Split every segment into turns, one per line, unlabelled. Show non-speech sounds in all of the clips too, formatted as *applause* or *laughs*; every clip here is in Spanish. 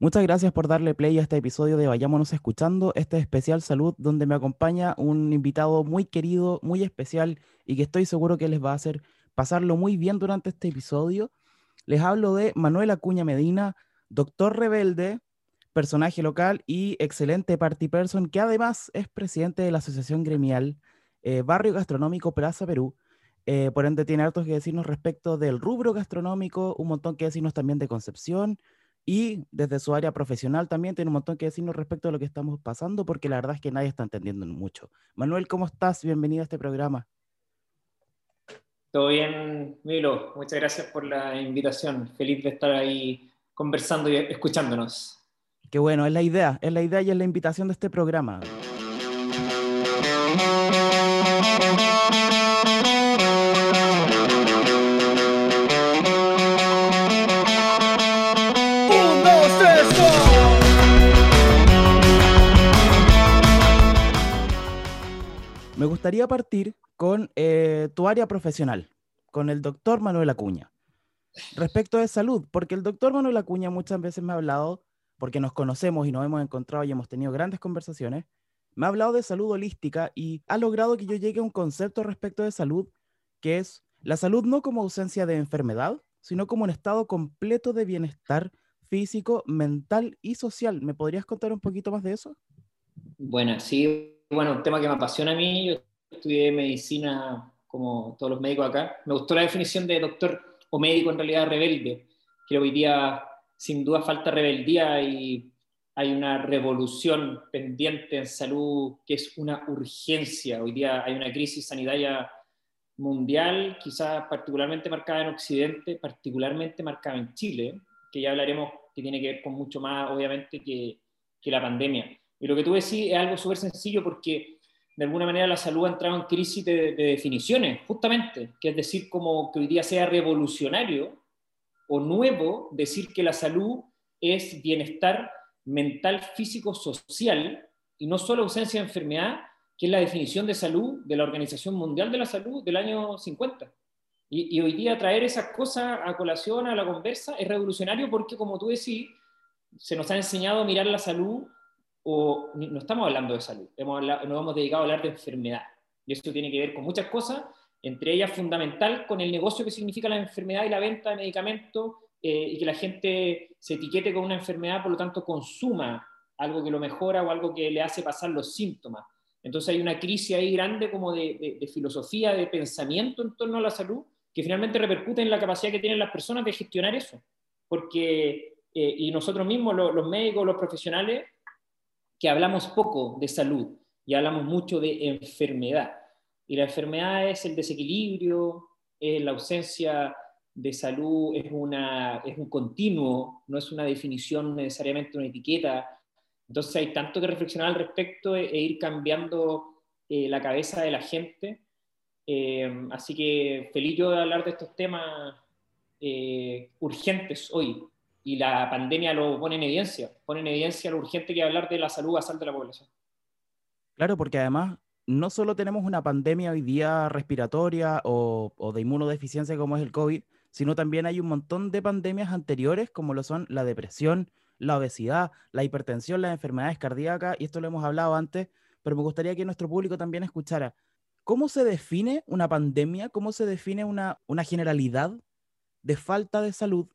Muchas gracias por darle play a este episodio de Vayámonos Escuchando, este especial salud donde me acompaña un invitado muy querido, muy especial y que estoy seguro que les va a hacer pasarlo muy bien durante este episodio. Les hablo de Manuel Acuña Medina, doctor rebelde, personaje local y excelente party person que además es presidente de la Asociación Gremial eh, Barrio Gastronómico Plaza Perú. Eh, por ende tiene hartos que decirnos respecto del rubro gastronómico, un montón que decirnos también de Concepción y desde su área profesional también tiene un montón que decirnos respecto a lo que estamos pasando, porque la verdad es que nadie está entendiendo mucho. Manuel, ¿cómo estás? Bienvenido a este programa.
Todo bien, Milo. Muchas gracias por la invitación. Feliz de estar ahí conversando y escuchándonos.
Qué bueno, es la idea, es la idea y es la invitación de este programa. Me gustaría partir con eh, tu área profesional, con el doctor Manuel Acuña. Respecto de salud, porque el doctor Manuel Acuña muchas veces me ha hablado, porque nos conocemos y nos hemos encontrado y hemos tenido grandes conversaciones, me ha hablado de salud holística y ha logrado que yo llegue a un concepto respecto de salud, que es la salud no como ausencia de enfermedad, sino como un estado completo de bienestar físico, mental y social. ¿Me podrías contar un poquito más de eso?
Bueno, sí, bueno, un tema que me apasiona a mí. Yo estudié medicina como todos los médicos acá. Me gustó la definición de doctor o médico en realidad rebelde. Creo que hoy día sin duda falta rebeldía y hay una revolución pendiente en salud que es una urgencia. Hoy día hay una crisis sanitaria mundial, quizás particularmente marcada en Occidente, particularmente marcada en Chile, que ya hablaremos que tiene que ver con mucho más, obviamente, que, que la pandemia. Y lo que tú decís es algo súper sencillo porque de alguna manera la salud ha entrado en crisis de, definiciones, justamente, que es decir, como que hoy día sea revolucionario o nuevo decir que la salud es bienestar mental, físico, social y no solo ausencia de enfermedad, que es la definición de salud de la Organización Mundial de la Salud del año 50. Y, y hoy día traer esas cosas a colación, a la conversa, es revolucionario porque, como tú decís, se nos ha enseñado a mirar la salud o no estamos hablando de salud, hemos nos hemos dedicado a hablar de enfermedad. Y esto tiene que ver con muchas cosas, entre ellas fundamental con el negocio que significa la enfermedad y la venta de medicamentos eh, y que la gente se etiquete con una enfermedad, por lo tanto consuma algo que lo mejora o algo que le hace pasar los síntomas. Entonces hay una crisis ahí grande como de, filosofía, de pensamiento en torno a la salud, que finalmente repercute en la capacidad que tienen las personas de gestionar eso. Porque, eh, y nosotros mismos, los médicos, los profesionales, que hablamos poco de salud y hablamos mucho de enfermedad. Y la enfermedad es el desequilibrio, es la ausencia de salud, es, una, es un continuo, no es una definición necesariamente una etiqueta. Entonces hay tanto que reflexionar al respecto e, e ir cambiando eh, la cabeza de la gente. Eh, así que feliz yo de hablar de estos temas eh, urgentes hoy y la pandemia lo pone en evidencia, pone en evidencia lo urgente que hablar de la salud basal de la población.
Claro, porque además no solo tenemos una pandemia hoy día respiratoria o, o, de inmunodeficiencia como es el COVID, sino también hay un montón de pandemias anteriores como lo son la depresión, la obesidad, la hipertensión, las enfermedades cardíacas, y esto lo hemos hablado antes, pero me gustaría que nuestro público también escuchara. ¿Cómo se define una pandemia? ¿Cómo se define una, una generalidad de falta de salud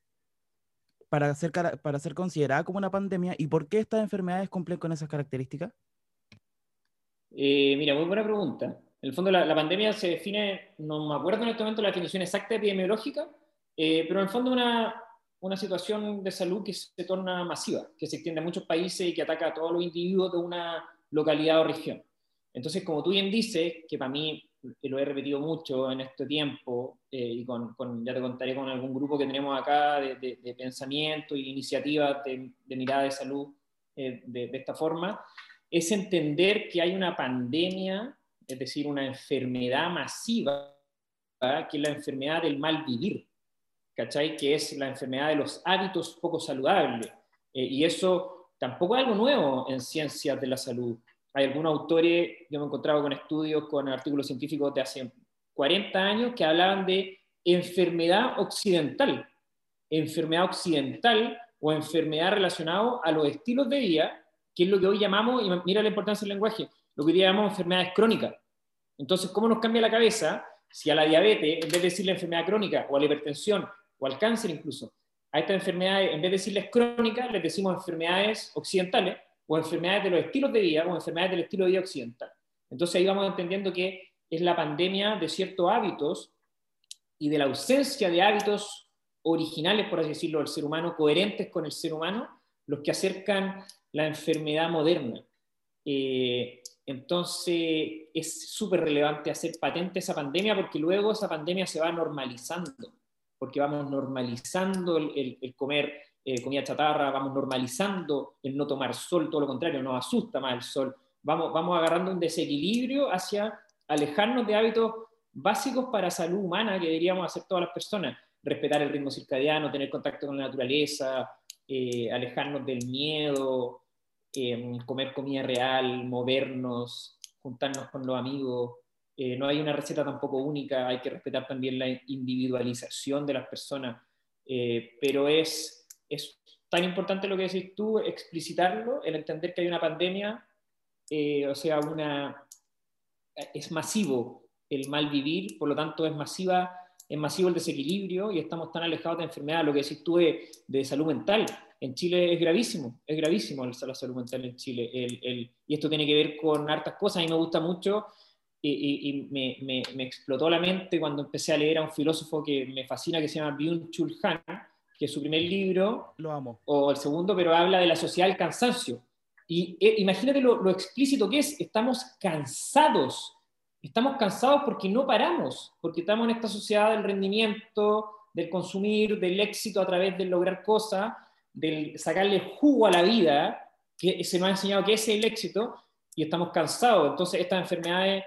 para ser, para ser considerada como una pandemia y por qué estas enfermedades cumplen con esas características?
Eh, mira, muy buena pregunta. En el fondo, la, pandemia se define, no me acuerdo en este momento la definición exacta epidemiológica, eh, pero en el fondo una, una situación de salud que se torna masiva, que se extiende a muchos países y que ataca a todos los individuos de una localidad o región. Entonces, como tú bien dices, que para mí lo he repetido mucho en este tiempo, eh, y con, ya te contaré con algún grupo que tenemos acá de, pensamiento e iniciativas de, mirada de salud eh, de, esta forma, es entender que hay una pandemia, es decir, una enfermedad masiva, que es la enfermedad del mal vivir, ¿cachai? Que es la enfermedad de los hábitos poco saludables. Eh, y eso tampoco es algo nuevo en ciencias de la salud hay algunos autores, yo me he encontrado con estudios, con artículos científicos de hace 40 años que hablaban de enfermedad occidental. Enfermedad occidental o enfermedad relacionada a los estilos de vida, que es lo que hoy llamamos, y mira la importancia del lenguaje, lo que hoy llamamos enfermedades crónicas. Entonces, ¿cómo nos cambia la cabeza si a la diabetes, en vez de decirle enfermedad crónica, o a la hipertensión, o al cáncer incluso, a estas enfermedades, en vez de decirles crónicas, les decimos enfermedades occidentales, o enfermedades de los estilos de vida, o enfermedades del estilo de vida occidental. Entonces ahí vamos entendiendo que es la pandemia de ciertos hábitos y de la ausencia de hábitos originales, por así decirlo, del ser humano, coherentes con el ser humano, los que acercan la enfermedad moderna. Eh, entonces es súper relevante hacer patente esa pandemia porque luego esa pandemia se va normalizando, porque vamos normalizando el, comer eh, comida chatarra, vamos normalizando el no tomar sol, todo lo contrario, nos asusta más el sol, vamos, vamos agarrando un desequilibrio hacia alejarnos de hábitos básicos para salud humana que deberíamos hacer todas las personas, respetar el ritmo circadiano, tener contacto con la naturaleza, eh, alejarnos del miedo, eh, comer comida real, movernos, juntarnos con los amigos. Eh, no hay una receta tampoco única, hay que respetar también la individualización de las personas, pero es, es tan importante lo que decís tú, explicitarlo, el entender que hay una pandemia, o sea, una, es masivo el mal vivir, por lo tanto es masiva es masivo el desequilibrio y estamos tan alejados de enfermedades, lo que decís tú de, de salud mental. En Chile es gravísimo, es gravísimo la salud mental en Chile. El, y esto tiene que ver con hartas cosas. A mí me gusta mucho y, y, me, me, me, explotó la mente cuando empecé a leer a un filósofo que me fascina, que se llama Byung-Chul Han, que es su primer libro,
lo amo.
o el segundo, pero habla de la sociedad del cansancio. Y eh, imagínate lo, lo explícito que es, estamos cansados estamos cansados porque no paramos, porque estamos en esta sociedad del rendimiento, del consumir, del éxito a través de lograr cosas, del sacarle jugo a la vida, que se nos ha enseñado que ese es el éxito, y estamos cansados. Entonces, estas enfermedades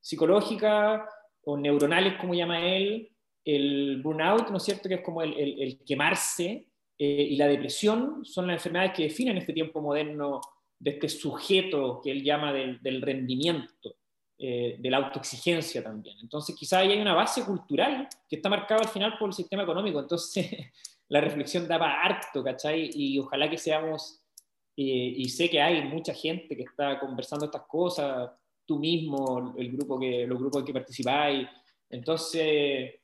psicológicas o neuronales, como llama él, el burnout, ¿no es cierto?, que es como el, quemarse, eh, y la depresión son las enfermedades que definen este tiempo moderno de este sujeto que él llama del rendimiento. Eh, de la autoexigencia también. Entonces, quizá ahí hay una base cultural que está marcada al final por el sistema económico. Entonces, *laughs* la reflexión da para harto, ¿cachai? Y ojalá que seamos, eh, y sé que hay mucha gente que está conversando estas cosas, tú mismo, el grupo que, los grupos en que participáis. Entonces,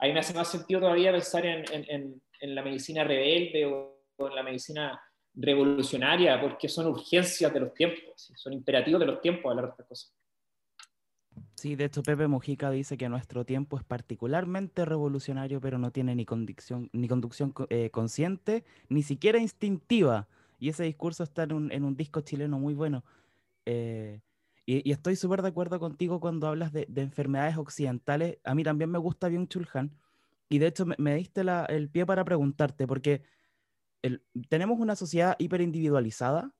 ahí me hace más sentido todavía pensar en, en, en la medicina rebelde o, en la medicina revolucionaria, porque son urgencias de los tiempos, son imperativos de los tiempos hablar de estas cosas.
Sí, de hecho Pepe Mujica dice que nuestro tiempo es particularmente revolucionario, pero no tiene ni conducción, ni conducción eh, consciente, ni siquiera instintiva. Y ese discurso está en un, disco chileno muy bueno. Eh, y, estoy súper de acuerdo contigo cuando hablas de, enfermedades occidentales. A mí también me gusta bien Chulhan. Y de hecho me, diste el pie para preguntarte, porque tenemos una sociedad hiperindividualizada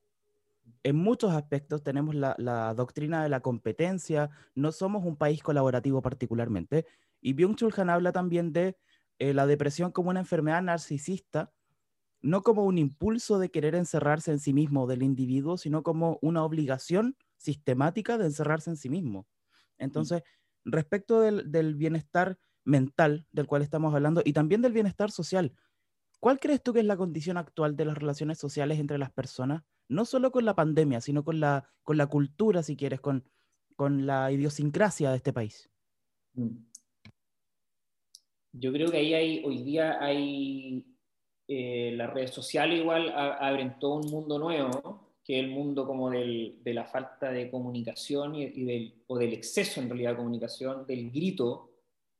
en muchos aspectos tenemos la, doctrina de la competencia, no somos un país colaborativo particularmente. Y Byung-Chul Han habla también de eh, la depresión como una enfermedad narcisista, no como un impulso de querer encerrarse en sí mismo del individuo, sino como una obligación sistemática de encerrarse en sí mismo. Entonces, respecto del, del bienestar mental del cual estamos hablando y también del bienestar social, ¿cuál crees tú que es la condición actual de las relaciones sociales entre las personas? no solo con la pandemia, sino con la, con la cultura, si quieres, con, con la idiosincrasia de este país. Mm.
Yo creo que ahí hay, hoy día hay, eh, las redes sociales igual abren todo un mundo nuevo, que es el mundo como del, de la falta de comunicación y, del, o del exceso en realidad de comunicación, del grito,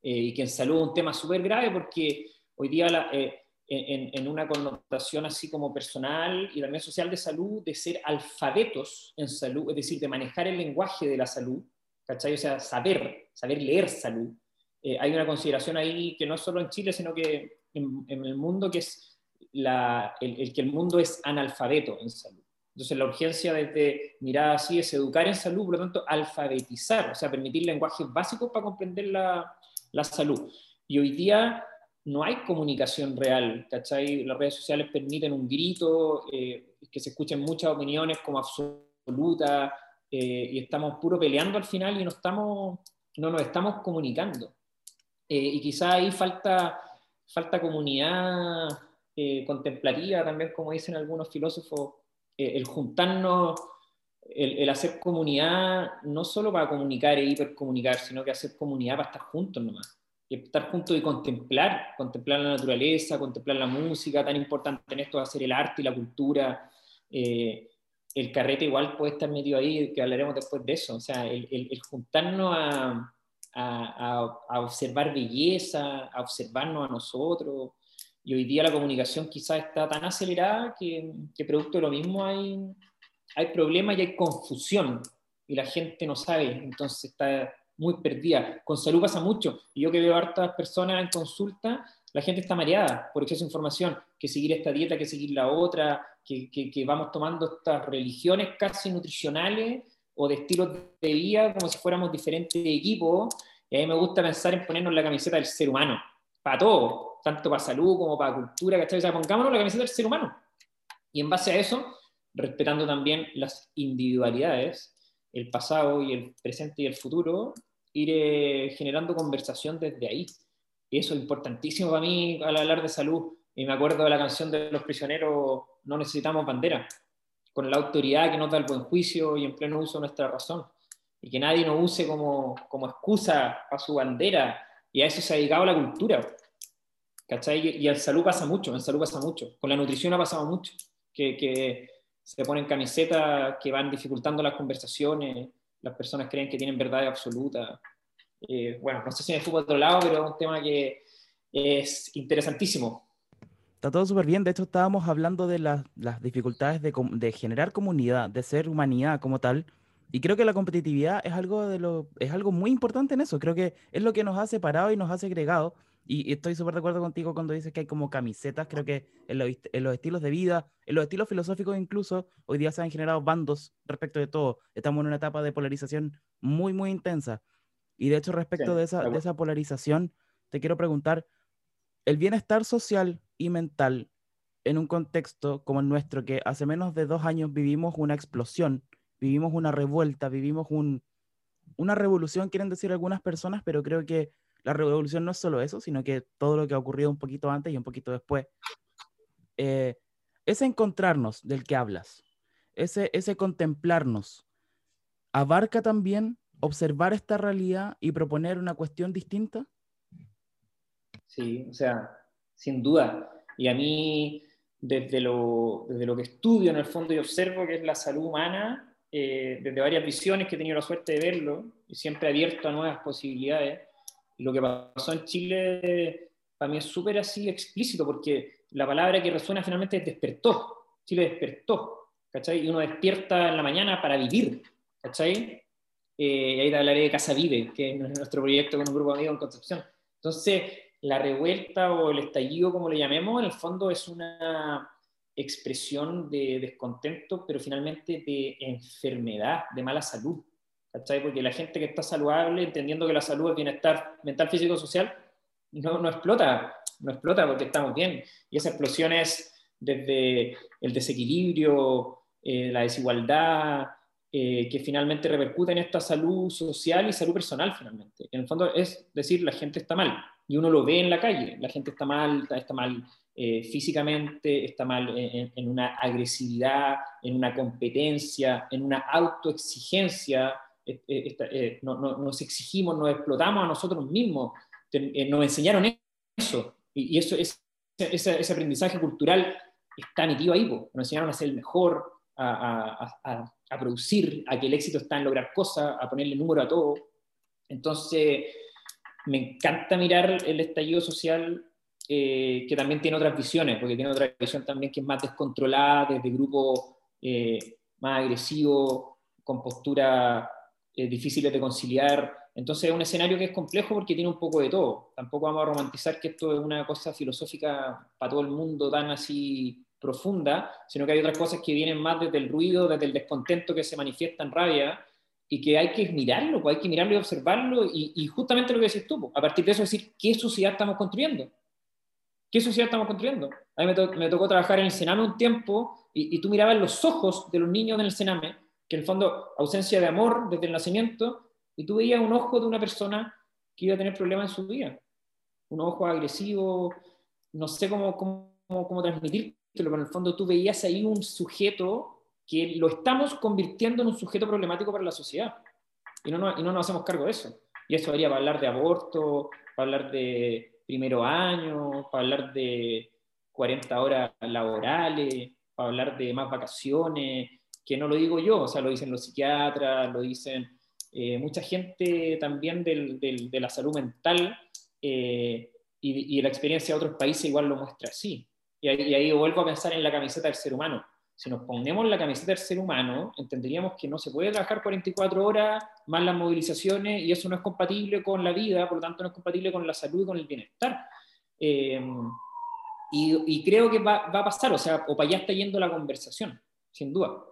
eh, y que en salud es un tema súper grave porque hoy día la, eh, en, una connotación así como personal y también social de salud, de ser alfabetos en salud, es decir, de manejar el lenguaje de la salud, ¿cachai? O sea, saber, saber leer salud. Eh, hay una consideración ahí que no solo en Chile, sino que en, el mundo, que es la, el, que el mundo es analfabeto en salud. Entonces, la urgencia desde mirar así es educar en salud, por lo tanto, alfabetizar, o sea, permitir lenguajes básicos para comprender la, la salud. Y hoy día no hay comunicación real, ¿cachai? Las redes sociales permiten un grito, eh, que se escuchen muchas opiniones como absolutas, eh, y estamos puro peleando al final y no, estamos, no nos estamos comunicando. Eh, y quizá ahí falta, falta comunidad eh, contemplativa, también como dicen algunos filósofos, el juntarnos, el, hacer comunidad, no solo para comunicar e hipercomunicar, sino que hacer comunidad para estar juntos nomás. Y estar juntos y contemplar, contemplar la naturaleza, contemplar la música, tan importante en esto hacer el arte y la cultura. Eh, el carrete igual puede estar metido ahí, que hablaremos después de eso. O sea, el, el, juntarnos a, a, a, observar belleza, a observarnos a nosotros. Y hoy día la comunicación quizás está tan acelerada que, que producto de lo mismo hay, hay problemas y hay confusión. Y la gente no sabe, entonces está muy perdida. Con salud pasa mucho. Y yo que veo a hartas personas en consulta, la gente está mareada por exceso de información, que seguir esta dieta, que seguir la otra, que, que, vamos tomando estas religiones casi nutricionales o de estilos de vida como si fuéramos diferentes equipos. Y a mí me gusta pensar en ponernos la camiseta del ser humano, para todo, tanto para salud como para cultura, ¿cachai? O sea, pongámonos la camiseta del ser humano. Y en base a eso, respetando también las individualidades, el pasado y el presente y el futuro, ir eh, generando conversación desde ahí. Y eso es importantísimo para mí al hablar de salud. Y me acuerdo de la canción de los prisioneros, No necesitamos bandera, con la autoridad que nos da el buen juicio y en pleno uso de nuestra razón. Y que nadie nos use como, como excusa para su bandera. Y a eso se ha dedicado la cultura. ¿Cachai? Y al salud pasa mucho, en salud pasa mucho. Con la nutrición ha pasado mucho. Que, que se ponen camisetas que van dificultando las conversaciones, las personas creen que tienen verdad absoluta. Eh, bueno, no sé si me fui por otro lado, pero es un tema que es interesantísimo.
Está todo súper bien. De hecho, estábamos hablando de las, las dificultades de, de, generar comunidad, de ser humanidad como tal. Y creo que la competitividad es algo, de lo, es algo muy importante en eso. Creo que es lo que nos ha separado y nos ha segregado. Y, estoy súper de acuerdo contigo cuando dices que hay como camisetas. Creo que en los, en los, estilos de vida, en los estilos filosóficos incluso, hoy día se han generado bandos respecto de todo. Estamos en una etapa de polarización muy, muy intensa. Y de hecho, respecto de, esa, de esa polarización, te quiero preguntar, el bienestar social y mental en un contexto como el nuestro, que hace menos de dos años vivimos una explosión, vivimos una revuelta, vivimos un, una revolución, quieren decir algunas personas, pero creo que la revolución no es solo eso, sino que todo lo que ha ocurrido un poquito antes y un poquito después. Eh, ese encontrarnos del que hablas, ese, ese contemplarnos, abarca también observar esta realidad y proponer una cuestión distinta?
Sí, o sea, sin duda. Y a mí, desde lo, desde lo que estudio en el fondo y observo que es la salud humana, eh, desde varias visiones que he tenido la suerte de verlo y siempre abierto a nuevas posibilidades, lo que pasó en Chile para mí es súper así explícito, porque la palabra que resuena finalmente es despertó. Chile despertó, ¿cachai? Y uno despierta en la mañana para vivir, ¿cachai? Eh, y ahí te hablaré de Casa Vive, que es nuestro proyecto con un grupo de amigos en Concepción. Entonces, la revuelta o el estallido, como le llamemos, en el fondo es una expresión de descontento, pero finalmente de enfermedad, de mala salud. ¿Cachai? Porque la gente que está saludable, entendiendo que la salud es bienestar mental, físico, social, no, explota, no explota porque estamos bien. Y esa explosión es desde el desequilibrio, eh, la desigualdad, eh, que finalmente repercute en esta salud social y salud personal finalmente. En el fondo es decir, la gente está mal y uno lo ve en la calle, la gente está mal, está, mal eh, físicamente, está mal en, una agresividad, en una competencia, en una autoexigencia, eh, no, nos exigimos, nos explotamos a nosotros mismos, nos enseñaron eso. Y, eso es, ese, aprendizaje cultural está metido ahí, nos enseñaron a ser el mejor, a, producir, a que el éxito está en lograr cosas, a ponerle número a todo. Entonces, me encanta mirar el estallido social eh, que también tiene otras visiones, porque tiene otra visión también que es más descontrolada, desde grupos eh, más agresivos, con posturas eh, difíciles de conciliar. Entonces es un escenario que es complejo porque tiene un poco de todo. Tampoco vamos a romantizar que esto es una cosa filosófica para todo el mundo tan así profunda, sino que hay otras cosas que vienen más desde el ruido, desde el descontento que se manifiesta en rabia y que hay que mirarlo, pues hay que mirarlo y observarlo y, justamente lo que decís tú, pues, a partir de eso decir qué sociedad estamos construyendo. ¿Qué sociedad estamos construyendo? A mí me, tocó trabajar en el Sename un tiempo y, y, tú mirabas los ojos de los niños en el Sename, que en el fondo ausencia de amor desde el nacimiento, y tú veías un ojo de una persona que iba a tener problemas en su vida. Un ojo agresivo, no sé cómo, cómo cómo transmitírtelo, pero en el fondo tú veías ahí un sujeto que lo estamos convirtiendo en un sujeto problemático para la sociedad. Y no, y no nos hacemos cargo de eso. Y eso haría para hablar de aborto, para hablar de primero año, para hablar de 40 horas laborales, para hablar de más vacaciones, que no lo digo yo, o sea, lo dicen los psiquiatras, lo dicen eh, mucha gente también del, del, de la salud mental eh, y, y, la experiencia de otros países igual lo muestra así. Y ahí, y ahí vuelvo a pensar en la camiseta del ser humano. Si nos ponemos la camiseta del ser humano, entenderíamos que no se puede trabajar 44 horas más las movilizaciones y eso no es compatible con la vida, por lo tanto no es compatible con la salud y con el bienestar. Eh, y, y, creo que va, va, a pasar, o sea, o para allá está yendo la conversación, sin duda.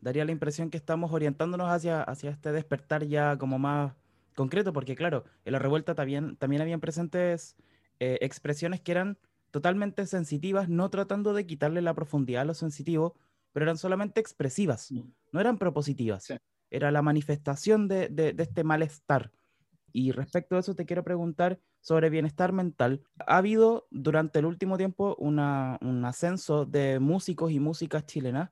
Daría la impresión que estamos orientándonos hacia, hacia este despertar ya como más concreto, porque claro, en la revuelta también, también habían presentes eh, expresiones que eran totalmente sensitivas, no tratando de quitarle la profundidad a lo sensitivo, pero eran solamente expresivas, no eran propositivas. Sí. Era la manifestación de, de, de, este malestar. Y respecto a eso te quiero preguntar sobre bienestar mental. Ha habido durante el último tiempo una, un ascenso de músicos y músicas chilenas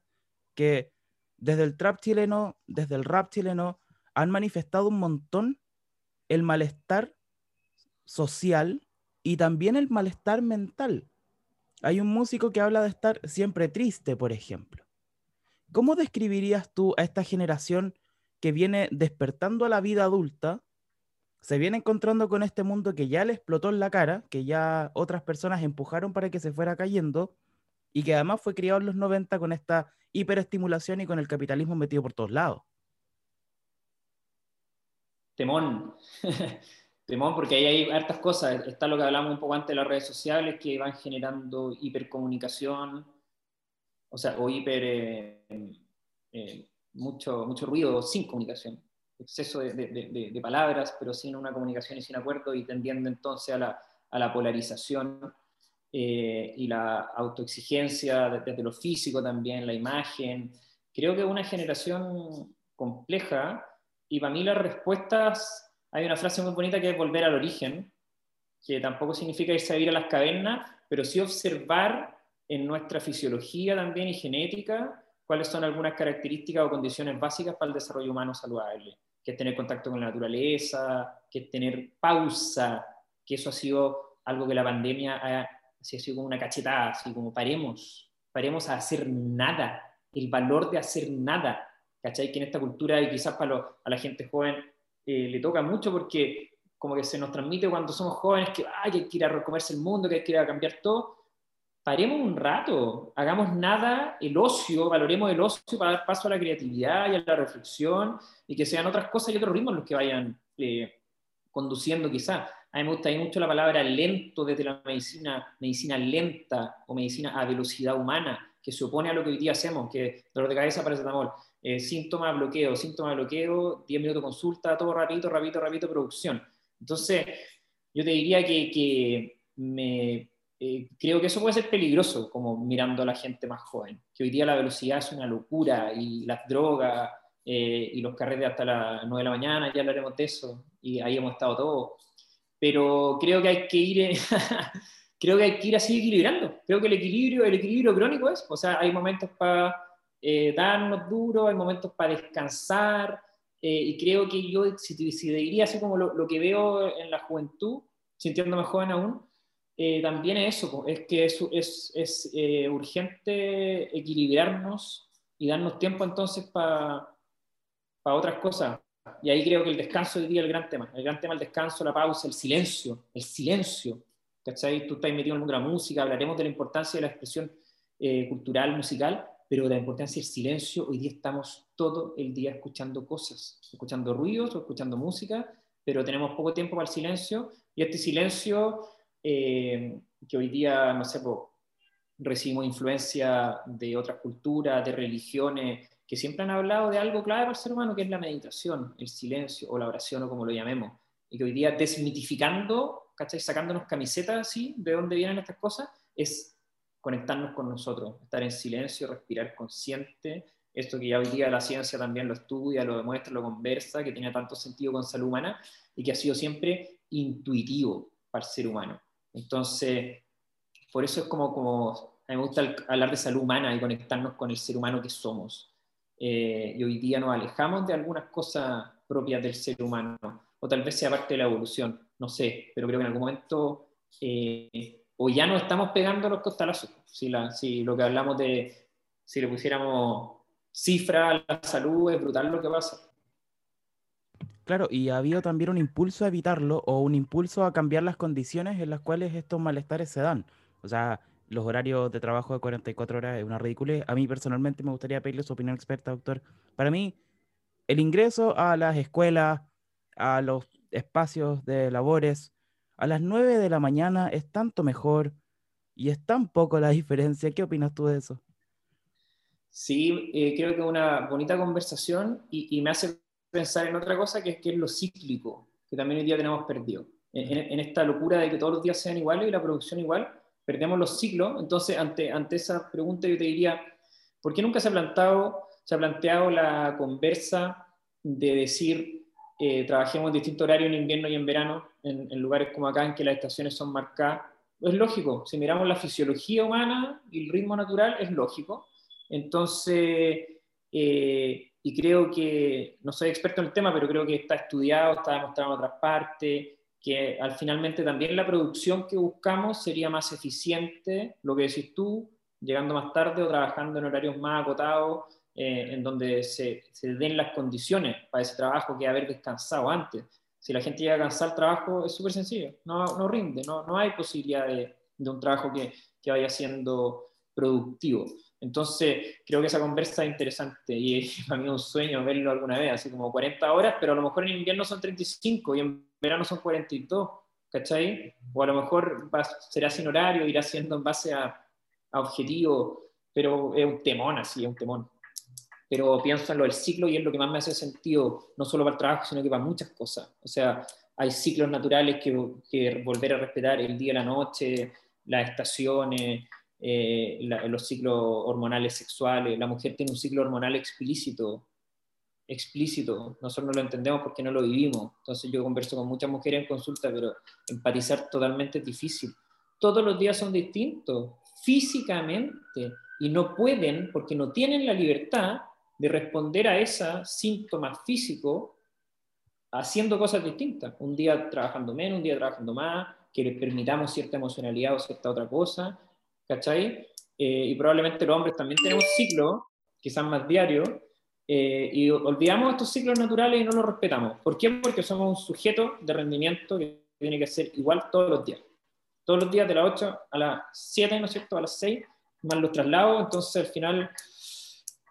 que desde el trap chileno, desde el rap chileno, han manifestado un montón el malestar social y también el malestar mental. Hay un músico que habla de estar siempre triste, por ejemplo. ¿Cómo describirías tú a esta generación que viene despertando a la vida adulta, se viene encontrando con este mundo que ya le explotó en la cara, que ya otras personas empujaron para que se fuera cayendo, y que además fue criado en los 90 con esta hiperestimulación y con el capitalismo metido por todos lados?
Temón. *laughs* Temón, porque ahí hay hartas cosas. Está lo que hablamos un poco antes de las redes sociales que van generando hipercomunicación, o sea, o hiper. Eh, eh, mucho, mucho ruido sin comunicación, exceso de, de, de, de, palabras, pero sin una comunicación y sin acuerdo, y tendiendo entonces a la, a la polarización eh, y la autoexigencia desde lo físico también, la imagen. Creo que es una generación compleja y para mí las respuestas hay una frase muy bonita que es volver al origen, que tampoco significa irse a vivir a las cavernas, pero sí observar en nuestra fisiología también y genética cuáles son algunas características o condiciones básicas para el desarrollo humano saludable, que es tener contacto con la naturaleza, que es tener pausa, que eso ha sido algo que la pandemia ha, ha sido como una cachetada, así como paremos, paremos a hacer nada, el valor de hacer nada, ¿cachai? Que en esta cultura y quizás para lo, a la gente joven eh, le toca mucho porque como que se nos transmite cuando somos jóvenes que, ay, que hay que ir a recomerse el mundo, que hay que ir a cambiar todo. Paremos un rato, hagamos nada, el ocio, valoremos el ocio para dar paso a la creatividad y a la reflexión y que sean otras cosas y otros ritmos los que vayan eh, conduciendo quizá. A mí me gusta mucho la palabra lento desde la medicina, medicina lenta o medicina a velocidad humana, que se opone a lo que hoy día hacemos, que dolor de cabeza, paracetamol, eh, síntoma, bloqueo, síntoma, bloqueo, 10 minutos consulta, todo rapidito, rapidito, rapidito, producción. Entonces, yo te diría que, que me, eh, creo que eso puede ser peligroso, como mirando a la gente más joven, que hoy día la velocidad es una locura y las drogas eh, y los carretes hasta las 9 de la mañana, ya hablaremos de eso, y ahí hemos estado todos. Pero creo que hay que ir... *laughs* creo que hay que ir así equilibrando. Creo que el equilibrio, el equilibrio crónico es, o sea, hay momentos para eh, darnos duro, hay momentos para descansar, eh, y creo que yo, si, si diría así como lo, lo, que veo en la juventud, sintiéndome joven aún, eh, también es eso, es que es, es, es urgente equilibrarnos y darnos tiempo entonces para pa otras cosas. Y ahí creo que el descanso hoy día es el gran tema. El gran tema el descanso, la pausa, el silencio, el silencio. ¿Cachai? Tú estás metido en la música, hablaremos de la importancia de la expresión eh, cultural, musical, pero de la importancia del silencio, hoy día estamos todo el día escuchando cosas, escuchando ruidos o escuchando música, pero tenemos poco tiempo para el silencio, y este silencio eh, que hoy día, no sé, recibimos influencia de otras culturas, de religiones, que siempre han hablado de algo clave para el ser humano, que es la meditación, el silencio o la oración o como lo llamemos, y que hoy día desmitificando, ¿cachai? sacándonos camisetas así, de dónde vienen estas cosas, es conectarnos con nosotros, estar en silencio, respirar consciente, esto que ya hoy día la ciencia también lo estudia, lo demuestra, lo conversa, que tiene tanto sentido con salud humana y que ha sido siempre intuitivo para el ser humano. Entonces, por eso es como, como a mí me gusta hablar de salud humana y conectarnos con el ser humano que somos. Eh, y hoy día nos alejamos de algunas cosas propias del ser humano, o tal vez sea parte de la evolución, no sé, pero creo que en algún momento eh, o ya no estamos pegando los costalazos. Si, la, si lo que hablamos de, si le pusiéramos cifra a la salud, es brutal lo que pasa.
Claro, y ha habido también un impulso a evitarlo o un impulso a cambiar las condiciones en las cuales estos malestares se dan. O sea, los horarios de trabajo de 44 horas es una ridiculez. A mí personalmente me gustaría pedirle su opinión experta, doctor. Para mí, el ingreso a las escuelas, a los espacios de labores, a las 9 de la mañana es tanto mejor y es tan poco la *laughs* diferencia. ¿Qué opinas tú de eso?
Sí, eh, creo que una bonita conversación y, me hace pensar en otra cosa que es, que es lo cíclico, que también hoy día tenemos perdido. En, esta locura de que todos los días sean iguales y la producción igual, perdemos los ciclos. Entonces, ante, esa pregunta yo te diría, ¿por qué nunca se ha planteado, se ha planteado la conversa de decir, eh, trabajemos en distintos horarios en invierno y en verano, en, lugares como acá, en que las estaciones son marcadas? Es lógico, si miramos la fisiología humana y el ritmo natural, es lógico. Entonces, eh, y creo que, no soy experto en el tema, pero creo que está estudiado, está demostrado en otras partes, que al finalmente también la producción que buscamos sería más eficiente, lo que decís tú, llegando más tarde o trabajando en horarios más acotados, eh, en donde se, den las condiciones para ese trabajo que haber descansado antes. Si la gente llega a cansar el trabajo, es súper sencillo, no, no, rinde, no, no hay posibilidad de, de un trabajo que, que vaya siendo productivo. Entonces, creo que esa conversa es interesante y *laughs* para mí es un sueño verlo alguna vez, así como 40 horas, pero a lo mejor en invierno son 35 y en verano son 42, ¿cachai? O a lo mejor será sin horario, irá siendo en base a, a objetivos, pero es un temón así, es un temón. Pero pienso en lo del ciclo y es lo que más me hace sentido, no solo para el trabajo, sino que para muchas cosas. O sea, hay ciclos naturales que, que volver a respetar, el día la noche, las estaciones, eh, los ciclos hormonales sexuales. La mujer tiene un ciclo hormonal explícito, explícito. Nosotros no lo entendemos porque no lo vivimos. Entonces yo converso con muchas mujeres en consulta, pero empatizar totalmente es difícil. Todos los días son distintos, físicamente, y no pueden, porque no tienen la libertad de responder a esos síntomas físicos haciendo cosas distintas. Un día trabajando menos, un día trabajando más, que les permitamos cierta emocionalidad o cierta otra cosa, ¿cachai? Eh, y probablemente los hombres también tenemos ciclos, quizás más diarios, eh, y olvidamos estos ciclos naturales y no los respetamos. ¿Por qué? Porque somos un sujeto de rendimiento que tiene que ser igual todos los días. Todos los días de las 8 a las 7, ¿no es cierto? A las 6, más los traslados, entonces al final,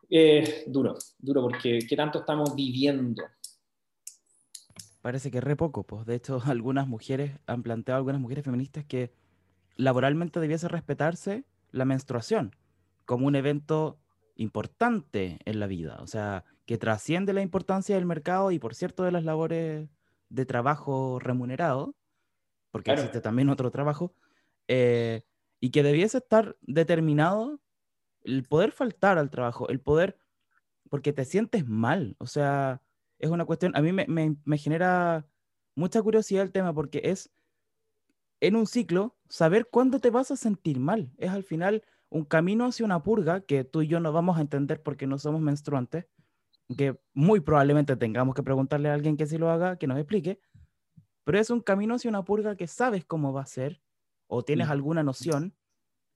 eh, duro, duro, porque ¿qué tanto estamos viviendo?
Parece que re poco, pues de hecho *laughs* algunas mujeres han planteado, algunas mujeres feministas que laboralmente debiese respetarse la menstruación como un evento importante en la vida, o sea, que trasciende la importancia del mercado y, por cierto, de las labores de trabajo remunerado, porque existe también otro trabajo, eh, y que debiese estar determinado el poder faltar al trabajo, el poder, porque te sientes mal, o sea, es una cuestión, a mí me, me genera mucha curiosidad el tema, porque es en un ciclo, saber cuándo te vas a sentir mal. Es al final un camino hacia una purga que tú y yo no vamos a entender porque no somos menstruantes, que muy probablemente tengamos que preguntarle a alguien que sí lo haga, que nos explique, pero es un camino hacia una purga que sabes cómo va a ser o tienes alguna noción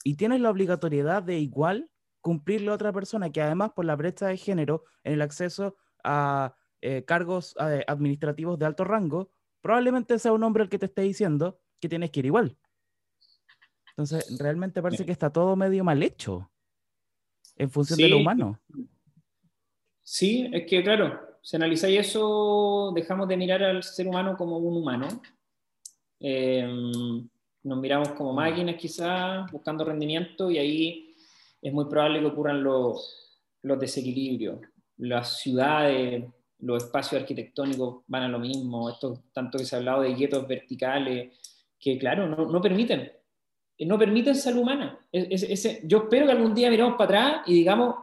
y tienes la obligatoriedad de igual cumplirle a otra persona que además por la brecha de género en el acceso a eh, cargos eh, administrativos de alto rango, probablemente sea un hombre el que te esté diciendo, que tienes que ir igual. Entonces, realmente parece que está todo medio mal hecho en función de lo humano.
Sí, es que claro, si analizáis eso, dejamos de mirar al ser humano como un humano. Em, nos miramos como máquinas quizás, buscando rendimiento y ahí es muy probable que ocurran los, los desequilibrios. Las ciudades, los espacios arquitectónicos van a lo mismo, esto tanto que se ha hablado de guetos verticales, que, claro, no, no permiten, no permiten salud humana. yo espero que algún día miremos para atrás y digamos,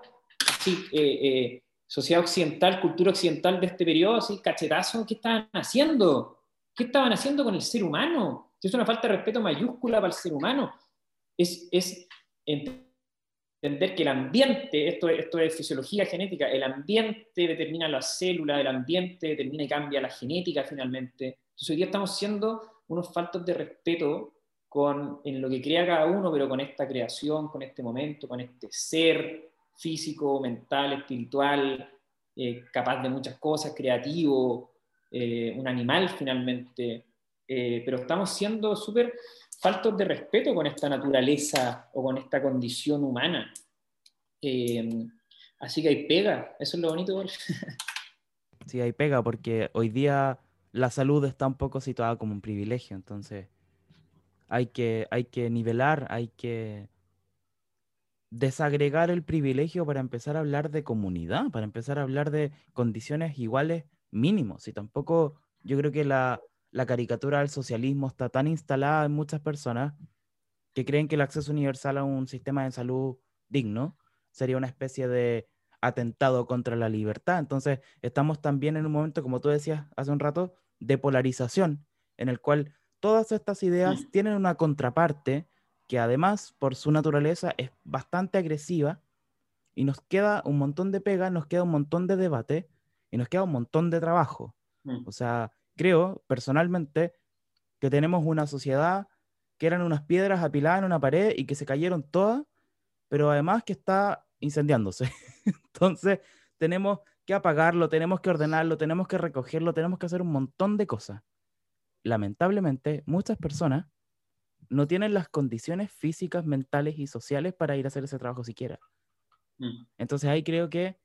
sí, eh, eh, sociedad occidental, cultura occidental de este periodo, así, cachetazo, ¿qué estaban haciendo? ¿Qué estaban haciendo con el ser humano? Es una falta de respeto mayúscula para el ser humano. es, es entender que el ambiente, esto, esto es fisiología genética, el ambiente determina la célula, el ambiente determina y cambia la genética finalmente. Entonces hoy día estamos siendo unos faltos de respeto con, en lo que crea cada uno, pero con esta creación, con este momento, con este ser físico, mental, espiritual, eh, capaz de muchas cosas, creativo, eh, un animal finalmente, eh, pero estamos siendo súper faltos de respeto con esta naturaleza o con esta condición humana. así que hay pega, eso es lo bonito. *laughs*
sí, hay pega, porque hoy día la salud está un poco situada como un privilegio, entonces hay que, hay que nivelar, hay que desagregar el privilegio para empezar a hablar de comunidad, para empezar a hablar de condiciones iguales mínimos. Y tampoco yo creo que la, la caricatura del socialismo está tan instalada en muchas personas que creen que el acceso universal a un sistema de salud digno sería una especie de atentado contra la libertad. Entonces, estamos también en un momento, como tú decías hace un rato, de polarización, en el cual todas estas ideas tienen una contraparte que además por su naturaleza es bastante agresiva y nos queda un montón de pega, nos queda un montón de debate y nos queda un montón de trabajo. Mm. O sea, creo personalmente que tenemos una sociedad que eran unas piedras apiladas en una pared y que se cayeron todas, pero además que está incendiándose. *laughs* Entonces, tenemos que apagarlo, tenemos que ordenarlo, tenemos que recogerlo, tenemos que hacer un montón de cosas. Lamentablemente, muchas personas no tienen las condiciones físicas, mentales y sociales para ir a hacer ese trabajo siquiera. Mm. Entonces ahí creo que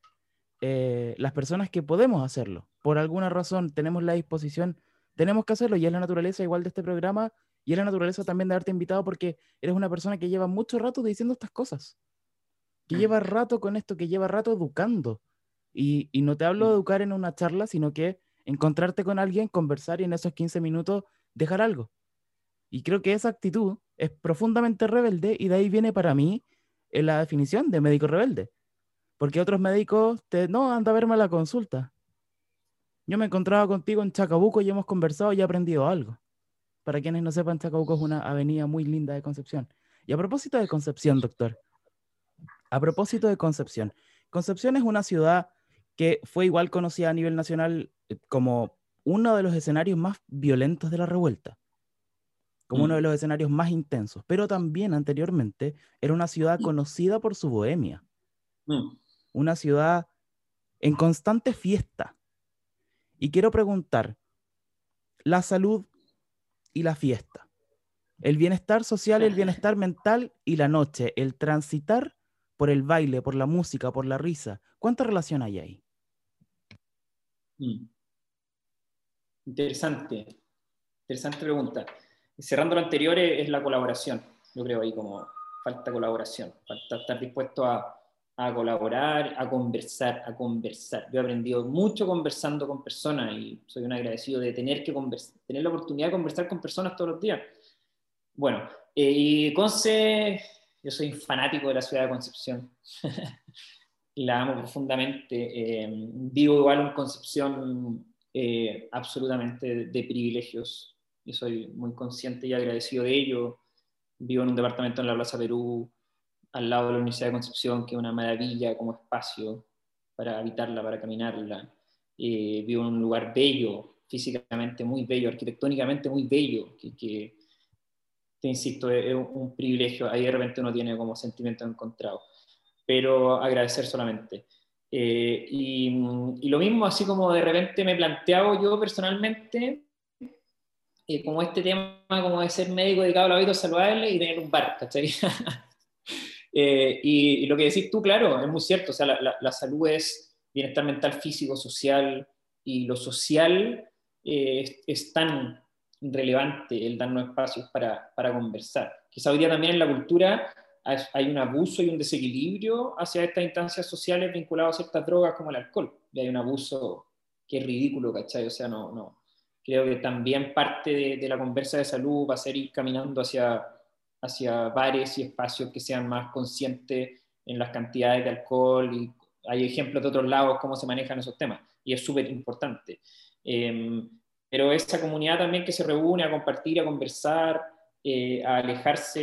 eh, las personas que podemos hacerlo, por alguna razón tenemos la disposición, tenemos que hacerlo y es la naturaleza igual de este programa y es la naturaleza también de haberte invitado porque eres una persona que lleva mucho rato diciendo estas cosas, que mm. lleva rato con esto, que lleva rato educando. Y, y no te hablo de educar en una charla, sino que encontrarte con alguien, conversar y en esos 15 minutos dejar algo. Y creo que esa actitud es profundamente rebelde y de ahí viene para mí eh, la definición de médico rebelde. Porque otros médicos te, no, anda a verme a la consulta. Yo me encontraba contigo en Chacabuco y hemos conversado y he aprendido algo. Para quienes no sepan, Chacabuco es una avenida muy linda de Concepción. Y a propósito de Concepción, doctor, a propósito de Concepción, Concepción es una ciudad que fue igual conocida a nivel nacional eh, como uno de los escenarios más violentos de la revuelta como uno de mm. los escenarios más intensos, pero también anteriormente era una ciudad mm. conocida por su bohemia, mm. una ciudad en constante fiesta. Y quiero preguntar, la salud y la fiesta, el bienestar social, el *laughs* bienestar mental y la noche, el transitar por el baile, por la música, por la risa, ¿cuánta relación hay ahí?
Interesante, interesante pregunta cerrando lo anterior es, la colaboración. Yo creo ahí como falta colaboración, falta estar dispuesto a, a, colaborar, a conversar, a conversar. Yo he aprendido mucho conversando con personas y soy un agradecido de tener, que tener la oportunidad de conversar con personas todos los días. Bueno, eh, y Conce, yo soy fanático de la ciudad de Concepción. *laughs* la amo profundamente. Eh, vivo igual en Concepción eh, absolutamente de privilegios y soy muy consciente y agradecido de ello. Vivo en un departamento en la Plaza Perú, al lado de la Universidad de Concepción, que es una maravilla como espacio para habitarla, para caminarla. Eh, vivo en un lugar bello, físicamente muy bello, arquitectónicamente muy bello, que, te insisto, es, un privilegio. Ahí de repente uno tiene como sentimiento encontrado. Pero agradecer solamente. Eh, y, y, lo mismo, así como de repente me planteado yo personalmente, eh, como este tema como de ser médico dedicado al hábito saludable y tener un bar, ¿cachai? *laughs* Eh, y, lo que decís tú, claro, es muy cierto, o sea, la, la, salud es bienestar mental, físico, social, y lo social eh, es, tan relevante el darnos espacios para, para, conversar. Quizá hoy día también en la cultura hay un abuso y un desequilibrio hacia estas instancias sociales vinculadas a ciertas drogas como el alcohol, y hay un abuso que es ridículo, ¿cachai? O sea, no, no, creo que también parte de, la conversa de salud va a ser ir caminando hacia, hacia bares y espacios que sean más conscientes en las cantidades de alcohol y hay ejemplos de otros lados cómo se manejan esos temas y es súper importante. Em, pero esa comunidad también que se reúne a compartir, a conversar, eh, a alejarse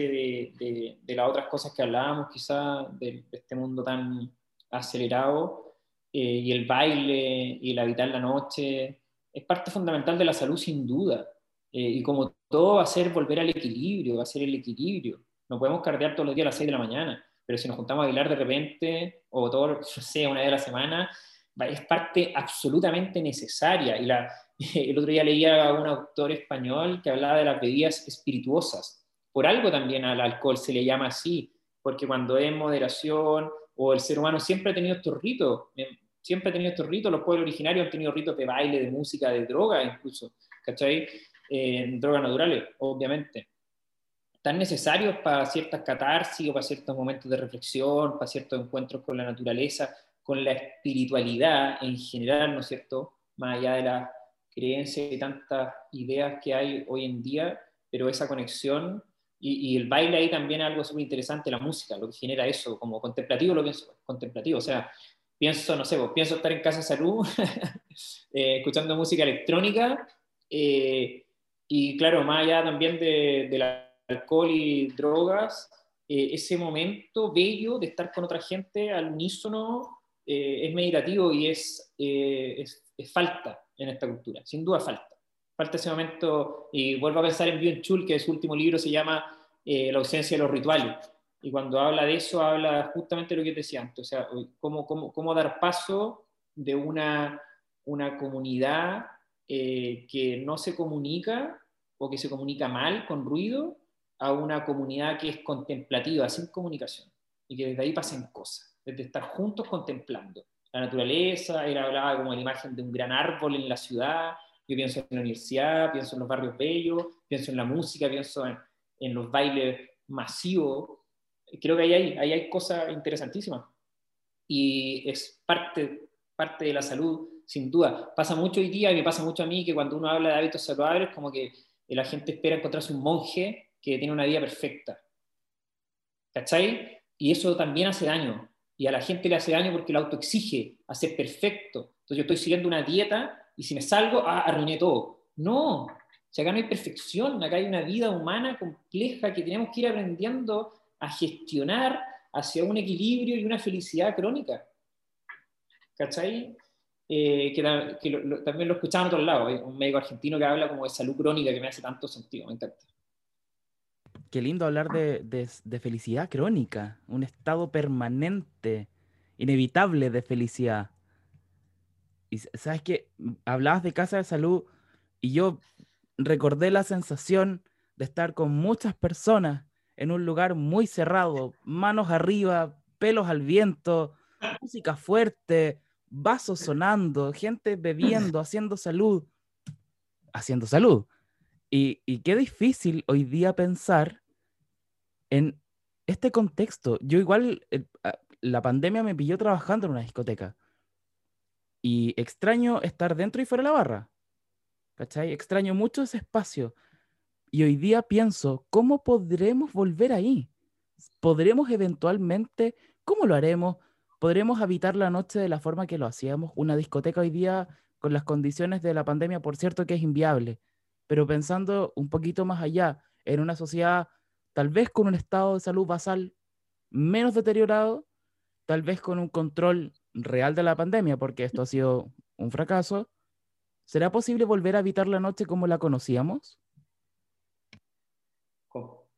de, las otras cosas que hablábamos, quizá de, este mundo tan acelerado, eh, y el baile y el habitar la noche, es parte fundamental de la salud sin duda. Eh, y como todo va a ser volver al equilibrio, va a ser el equilibrio. No podemos cardear todos los días a las 6 de la mañana, pero si nos juntamos a bailar de repente, o todo, no sé, una vez a la semana, es parte absolutamente necesaria. Y la, el otro día leía a un autor español que hablaba de las bebidas espirituosas. Por algo también al alcohol se le llama así, porque cuando es moderación o el ser humano siempre ha tenido estos ritos, eh, siempre ha tenido estos ritos, los pueblos originarios han tenido ritos de baile, de música, de droga incluso, ¿cachai? Eh, drogas naturales, obviamente. Tan necesarios para ciertas catarsis o para ciertos momentos de reflexión, para ciertos encuentros con la naturaleza, con la espiritualidad en general, ¿no es cierto? Más allá de la creencia y tantas ideas que hay hoy en día, pero esa conexión y, el baile ahí también es algo súper interesante, la música, lo que genera eso, como contemplativo lo pienso, contemplativo, o sea, pienso, no sé, pues, pienso estar en casa de salud, *laughs* eh, escuchando música electrónica, eh, y claro, más allá también de, del alcohol y drogas, eh, ese momento bello de estar con otra gente al unísono es meditativo y es, es, es falta, en esta cultura, sin duda falta. Falta ese momento, y vuelvo a pensar en Byung Chul, que su último libro se llama eh, La ausencia de los rituales. Y cuando habla de eso, habla justamente de lo que te decía antes, o sea, cómo, cómo, cómo dar paso de una, una comunidad eh, que no se comunica o que se comunica mal, con ruido, a una comunidad que es contemplativa, sin comunicación, y que desde ahí pasen cosas, desde estar juntos contemplando la naturaleza, él hablaba como la imagen de un gran árbol en la ciudad, yo pienso en la universidad, pienso en los barrios bellos, pienso en la música, pienso en, los bailes masivos, creo que ahí hay, hay cosas interesantísimas y es parte, parte de la salud, sin duda. Pasa mucho hoy día, y me pasa mucho a mí, que cuando uno habla de hábitos saludables, como que la gente espera encontrarse un monje que tiene una vida perfecta. ¿Cachai? Y eso también hace daño y a la gente le hace daño porque el auto exige hacer perfecto. Entonces yo estoy siguiendo una dieta y si me salgo, ah, arruiné todo. No, si acá no hay perfección, acá hay una vida humana compleja que tenemos que ir aprendiendo a gestionar hacia un equilibrio y una felicidad crónica. ¿Cachai? Eh, también lo escuchaba en otros lados, un médico argentino que habla como de salud crónica que me hace tanto sentido, me encanta.
Qué lindo hablar de, felicidad crónica, un estado permanente, inevitable de felicidad. Y sabes que hablabas de casa de salud y yo recordé la sensación de estar con muchas personas en un lugar muy cerrado, manos arriba, pelos al viento, música fuerte, vasos sonando, gente bebiendo, haciendo salud, haciendo salud. Y, qué difícil hoy día pensar en este contexto. Yo igual, eh, ah, la pandemia me pilló trabajando en una discoteca. Y extraño estar dentro y fuera de la barra. ¿Cachai? Extraño mucho ese espacio. Y hoy día pienso, ¿cómo podremos volver ahí? ¿Podremos eventualmente, cómo lo haremos? ¿Podremos habitar la noche de la forma que lo hacíamos? Una discoteca hoy día, con las condiciones de la pandemia, por cierto que es inviable pero pensando un poquito más allá, en una sociedad tal vez con un estado de salud basal menos deteriorado, tal vez con un control real de la pandemia, porque esto ha sido un fracaso, ¿será posible volver a habitar la noche como la conocíamos?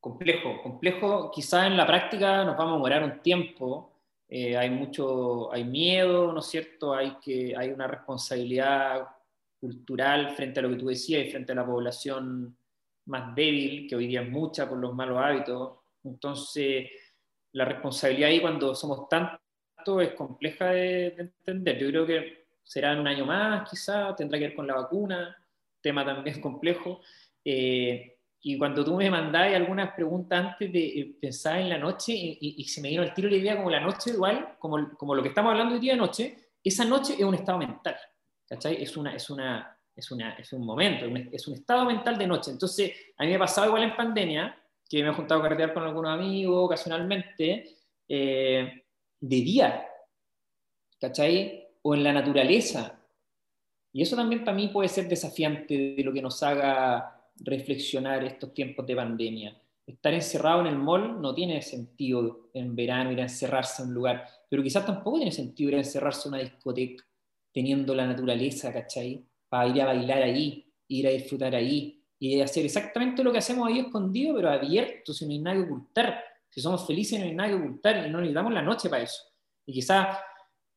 Complejo, complejo. Quizá en la práctica nos vamos a demorar un tiempo. Eh, hay mucho, hay miedo, ¿no es cierto? Hay, que, hay una responsabilidad cultural frente a lo que tú decías y frente a la población más débil, que hoy día es mucha por los malos hábitos. Entonces, la responsabilidad ahí cuando somos tanto es compleja de, entender. Yo creo que será en un año más, quizá, tendrá que ver con la vacuna, tema también *laughs* complejo. Eh, y cuando tú me mandáis algunas preguntas antes de eh, pensar en la noche, y, se me vino el tiro la idea como la noche igual, como, como lo que estamos hablando hoy día de noche, esa noche es un estado mental. ¿Cachai? Es, una, es, una, es, una, es un momento, es un estado mental de noche. Entonces, a mí me ha pasado igual en pandemia, que me he juntado a carretear con algunos amigos ocasionalmente, eh, de día, ¿cachai? O en la naturaleza. Y eso también para mí puede ser desafiante de lo que nos haga reflexionar estos tiempos de pandemia. Estar encerrado en el mall no tiene sentido en verano ir a encerrarse en un lugar, pero quizás tampoco tiene sentido ir a encerrarse en una discoteca teniendo la naturaleza, ¿cachai? Para ir a bailar ahí, ir a disfrutar ahí y hacer exactamente lo que hacemos ahí escondido, pero abierto, si no hay nada que ocultar. Si somos felices no hay nada que ocultar y no necesitamos la noche para eso. Y quizás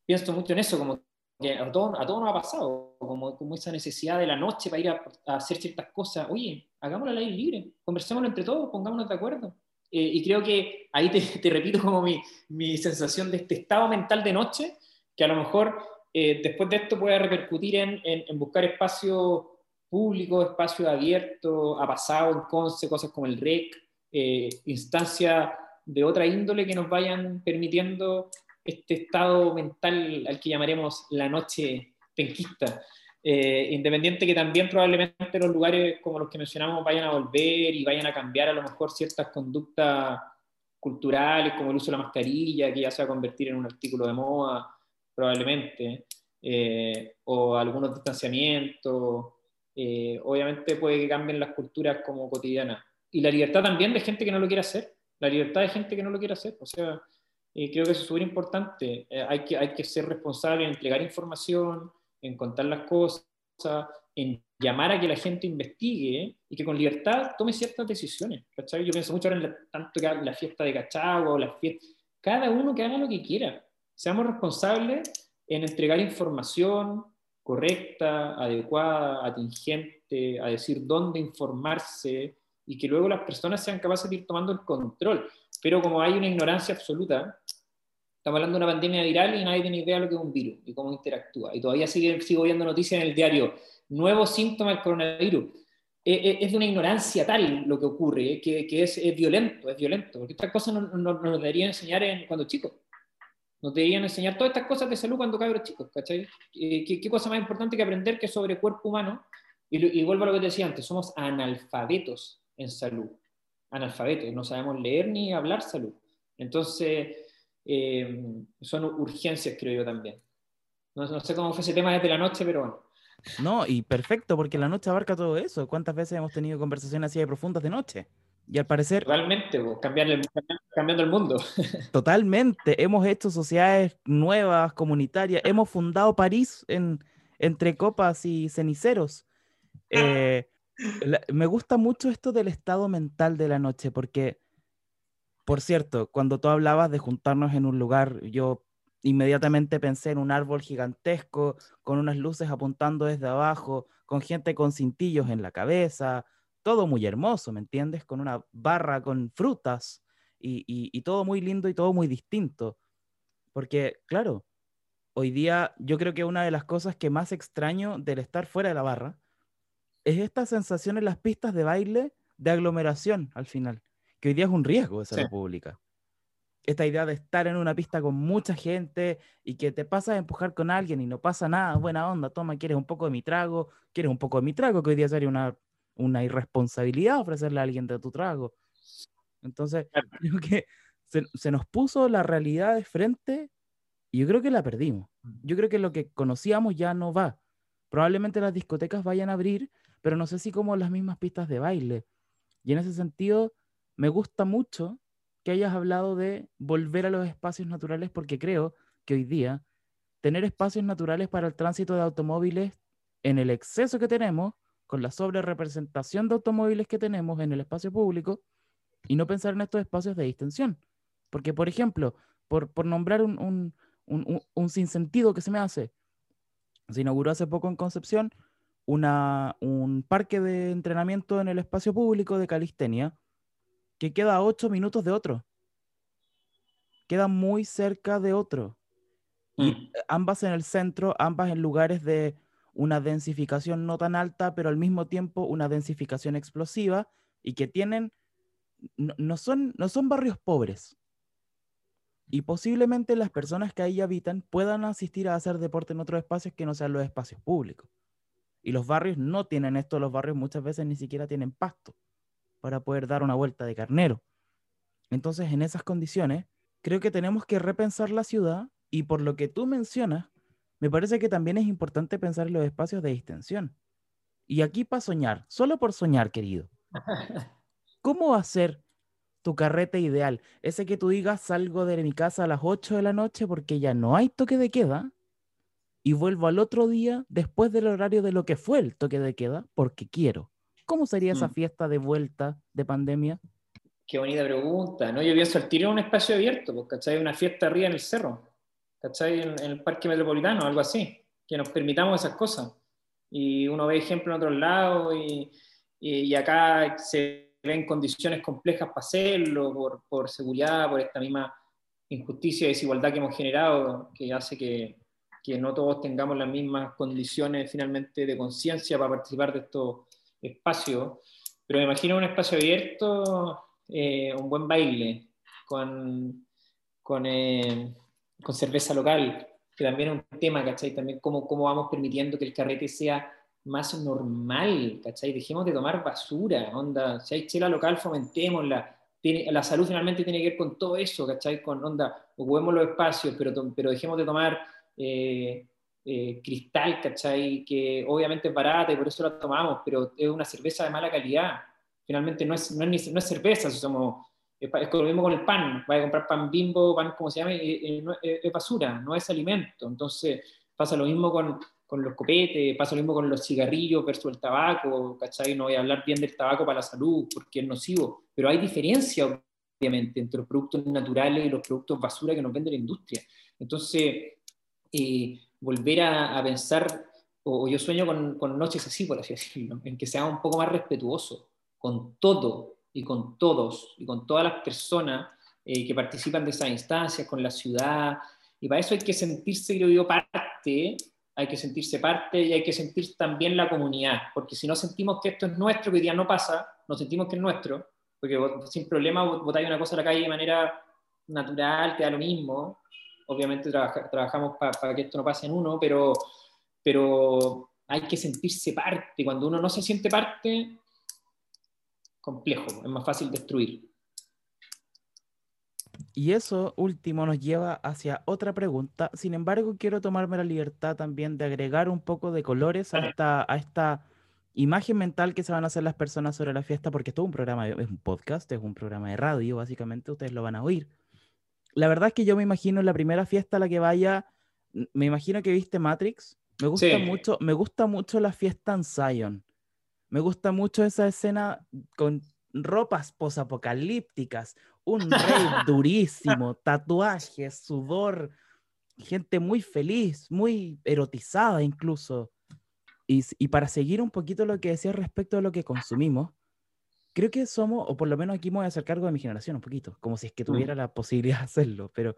pienso mucho en eso, como que a todos a nos ha pasado, como, como esa necesidad de la noche para ir a, hacer ciertas cosas. Oye, hagámoslo al aire libre, conversémoslo entre todos, pongámonos de acuerdo. Eh, y creo que ahí te, te repito como mi, mi, sensación de este estado mental de noche, que a lo mejor eh, después de esto puede repercutir en, en, buscar espacios públicos, espacios abiertos, ha pasado en Conce, cosas como el REC, eh, instancias de otra índole que nos vayan permitiendo este estado mental al que llamaremos la noche penquista. Eh, independiente que también probablemente los lugares como los que mencionamos vayan a volver y vayan a cambiar a lo mejor ciertas conductas culturales como el uso de la mascarilla, que ya se va a convertir en un artículo de moda probablemente, eh, o algunos distanciamientos, eh, obviamente puede que cambien las culturas como cotidianas. Y la libertad también de gente que no lo quiere hacer, la libertad de gente que no lo quiere hacer, o sea, y creo que eso es súper importante. Eh, hay, que, hay que ser responsable en entregar información, en contar las cosas, en llamar a que la gente investigue y que con libertad tome ciertas decisiones. Yo pienso mucho ahora en tanto que la fiesta de Cachagua o la fiesta. Cada uno que haga lo que quiera. Seamos responsables en entregar información correcta, adecuada, atingente, a decir dónde informarse y que luego las personas sean capaces de ir tomando el control. Pero como hay una ignorancia absoluta, estamos hablando de una pandemia viral y nadie tiene idea de lo que es un virus y cómo interactúa. Y todavía sigue, sigo viendo noticias en el diario, nuevos síntomas del coronavirus. Eh, eh, es de una ignorancia tal lo que ocurre, que, que es, es, violento, es violento, porque estas cosas nos no, no nos deberían enseñar en, cuando chicos. Nos deberían enseñar todas estas cosas de salud cuando cabros chicos, ¿cachai? ¿Qué, qué cosa más importante que aprender que sobre cuerpo humano? Y, y vuelvo a lo que te decía antes, somos analfabetos en salud analfabetos, no sabemos leer ni hablar salud. Entonces, eh, son urgencias, creo yo también. No, no, sé cómo fue ese tema desde la noche, pero bueno.
No, y perfecto, porque la noche abarca todo eso. ¿Cuántas veces hemos tenido conversaciones así de profundas de noche? Y al parecer...
Pues, cambiando, el, cambiando el mundo. *laughs*
Totalmente. Hemos hecho sociedades nuevas, comunitarias. Hemos fundado París en, entre copas y ceniceros. Eh, me gusta mucho esto del estado mental de la noche, porque, por cierto, cuando tú hablabas de juntarnos en un lugar, yo inmediatamente pensé en un árbol gigantesco, con unas luces apuntando desde abajo, con gente con cintillos en la cabeza, todo muy hermoso, ¿me entiendes? Con una barra con frutas y, y todo muy lindo y todo muy distinto. Porque, claro, hoy día yo creo que una de las cosas que más extraño del estar fuera de la barra es esta sensación en las pistas de baile de aglomeración al final, que hoy día es un riesgo de salud pública. Esta idea de estar en una pista con mucha gente y que te pasas a empujar con alguien y no pasa nada, buena onda, toma, quieres un poco de mi trago, quieres un poco de mi trago, que hoy día sería una, una irresponsabilidad ofrecerle a alguien de tu trago. Entonces, *laughs* creo que se, se, nos puso la realidad de frente y yo creo que la perdimos. Mm. Yo creo que lo que conocíamos ya no va. Probablemente las discotecas vayan a abrir, pero no sé si como las mismas pistas de baile. Y en ese sentido, me gusta mucho que hayas hablado de volver a los espacios naturales porque creo que hoy día tener espacios naturales para el tránsito de automóviles en el exceso que tenemos, con la sobre representación de automóviles que tenemos en el espacio público, y no pensar en estos espacios de distensión. Porque, por ejemplo, por, por nombrar un, un, un, un sinsentido que se me hace, se inauguró hace poco en Concepción una, un parque de entrenamiento en el espacio público de calistenia que queda a ocho minutos de otro. Queda muy cerca de otro. Y mm. ambas en el centro, ambas en lugares de una densificación no tan alta, pero al mismo tiempo una densificación explosiva y que tienen, no, son, no son barrios pobres. Y posiblemente las personas que ahí habitan puedan asistir a hacer deporte en otros espacios que no sean los espacios públicos. Y los barrios no tienen esto, los barrios muchas veces ni siquiera tienen pasto para poder dar una vuelta de carnero. Entonces, en esas condiciones, creo que tenemos que repensar la ciudad y por lo que tú mencionas, me parece que también es importante pensar en los espacios de distensión. Y aquí para soñar, solo por soñar, querido. *laughs* ¿Cómo va a ser tu carrete ideal? Ese que tú digas, salgo de mi casa a las 8 de la noche porque ya no hay toque de queda y vuelvo al otro día después del horario de lo que fue el toque de queda porque quiero. ¿Cómo sería esa
Mm.
fiesta de vuelta de pandemia?
Qué bonita pregunta, ¿no? Yo pienso el tiro en un espacio abierto, pues, ¿cachai? Una fiesta arriba en el cerro, ¿cachai? En, en el parque metropolitano, algo así, que nos permitamos esas cosas. Y uno ve ejemplos en otros lados y, y- y acá se ven condiciones complejas para hacerlo, por, por seguridad, por esta misma injusticia y desigualdad que hemos generado, que hace que, que no todos tengamos las mismas condiciones finalmente de conciencia para participar de estos espacios. Pero me imagino un espacio abierto, eh, un buen baile, con, con, eh, con cerveza local, que también es un tema, ¿cachai? También cómo, cómo vamos permitiendo que el carrete sea más normal, ¿cachai? Dejemos de tomar basura, onda, si hay chela local, fomentémosla. Tiene, la salud finalmente tiene que ver con todo eso, ¿cachai? Con onda, ocupemos los espacios, pero, pero dejemos de tomar eh, eh, cristal, ¿cachai? Que obviamente es barata y por eso la tomamos, pero es una cerveza de mala calidad. Finalmente no es, no es, no es cerveza, si somos, es, lo mismo con el pan. Vas a comprar pan bimbo, pan como se llame, y no- es, es basura, no es alimento. Entonces pasa lo mismo con, con los copetes, pasa lo mismo con los cigarrillos versus el tabaco, ¿cachai? No voy a hablar bien del tabaco para la salud porque es nocivo, pero hay diferencia, obviamente, entre los productos naturales y los productos basura que nos vende la industria. Entonces, eh, volver a, a pensar, o, o yo sueño con, con noches así, por así decirlo, en que sea un poco más respetuoso con todo y con todos y con todas las personas eh, que participan de esas instancias, con la ciudad, y para eso hay que sentirse, yo, parte, hay que sentirse parte y hay que sentir también la comunidad, porque si no sentimos que esto es nuestro, que hoy día no pasa, no sentimos que es nuestro, porque vos, sin problema vos botáis una cosa a la calle de manera natural, te da lo mismo, obviamente trabaja, trabajamos para pa que esto no pase en uno, pero, pero hay que sentirse parte, cuando uno no se siente parte, complejo, es más fácil destruir.
Y eso último nos lleva hacia otra pregunta. Sin embargo, quiero tomarme la libertad también de agregar un poco de colores a esta, a esta imagen mental que se van a hacer las personas sobre la fiesta, porque esto es un programa, es un podcast, es un programa de radio, básicamente ustedes lo van a oír. La verdad es que yo me imagino en la primera fiesta a la que vaya, me imagino que viste Matrix. Me gusta
Sí.
mucho, me gusta mucho la fiesta en Zion. Me gusta mucho esa escena con ropas posapocalípticas, un rey *laughs* durísimo, tatuajes, sudor, gente muy feliz, muy erotizada incluso. Y, para seguir un poquito lo que decía respecto a lo que consumimos, creo que somos, o por lo menos aquí me voy a hacer cargo de mi generación un poquito, como si es que tuviera la posibilidad de hacerlo, pero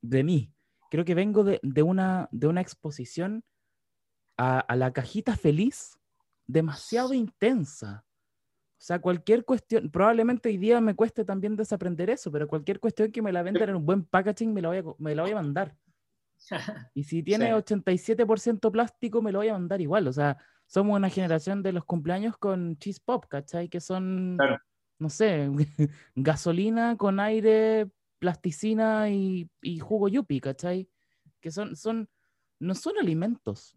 de mí. Creo que vengo de, de una, de una exposición a, a la cajita feliz demasiado intensa. O sea, cualquier cuestión, probablemente hoy día me cueste también desaprender eso, pero cualquier cuestión que me la vendan en un buen packaging me la voy a, me la voy a mandar. *laughs* Y si tiene
Sí.
87% plástico, me lo voy a mandar igual. O sea, somos una generación de los cumpleaños con cheese pop, ¿cachai? Que son,
Claro.
no sé, *laughs* gasolina con aire, plasticina y, y jugo yupi, ¿cachai? Que son, son, no son alimentos.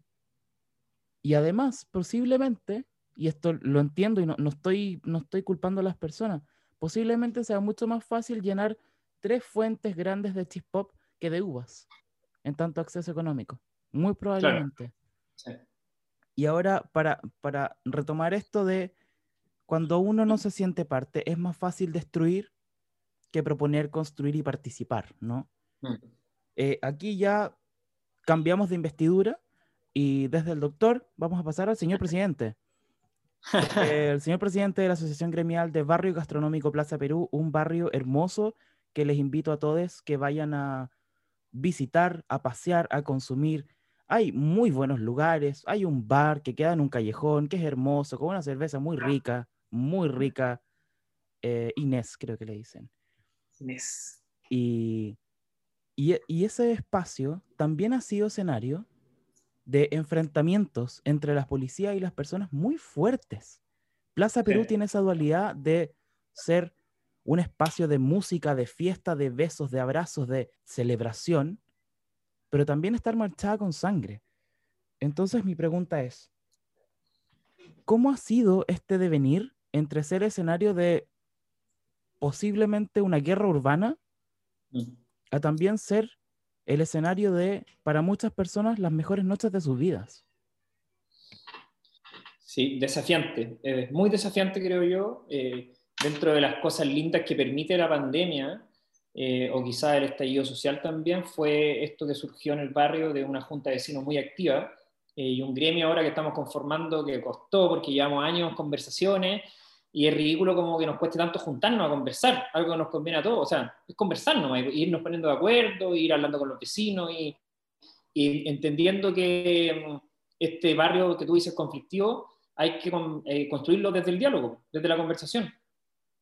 Y además, posiblemente, y esto lo entiendo y no, no estoy, no estoy culpando a las personas, posiblemente sea mucho más fácil llenar tres fuentes grandes de cheese pop que de uvas en tanto acceso económico. Muy probablemente.
Sí.
Y ahora, para, para retomar esto de cuando uno no se siente parte, es más fácil destruir que proponer, construir y participar, ¿no?
Mm.
Eh, aquí ya cambiamos de investidura y desde el doctor vamos a pasar al señor presidente. El señor presidente de la Asociación Gremial de Barrio Gastronómico Plaza Perú, un barrio hermoso que les invito a todos que vayan a visitar, a pasear, a consumir. Hay muy buenos lugares, hay un bar que queda en un callejón, que es hermoso, con una cerveza muy rica, muy rica. eh, Inés, creo que le dicen.
Inés.
Y, y, y ese espacio también ha sido escenario de enfrentamientos entre las policías y las personas muy fuertes. Plaza Perú
Sí.
tiene esa dualidad de ser un espacio de música, de fiesta, de besos, de abrazos, de celebración, pero también estar marchada con sangre. Entonces mi pregunta es, ¿cómo ha sido este devenir entre ser escenario de posiblemente una guerra urbana mm. a también ser el escenario de, para muchas personas, las mejores noches de sus vidas?
Sí, desafiante, es muy desafiante creo yo. Eh, dentro de las cosas lindas que permite la pandemia, eh, o quizá el estallido social también, fue esto que surgió en el barrio de una junta de vecinos muy activa eh, y un gremio ahora que estamos conformando que costó porque llevamos años conversaciones y es ridículo como que nos cueste tanto juntarnos a conversar, algo que nos conviene a todos, o sea, es conversarnos, irnos poniendo de acuerdo, ir hablando con los vecinos y, y entendiendo que mm, este barrio que tú dices conflictivo, hay que eh, construirlo desde el diálogo, desde la conversación.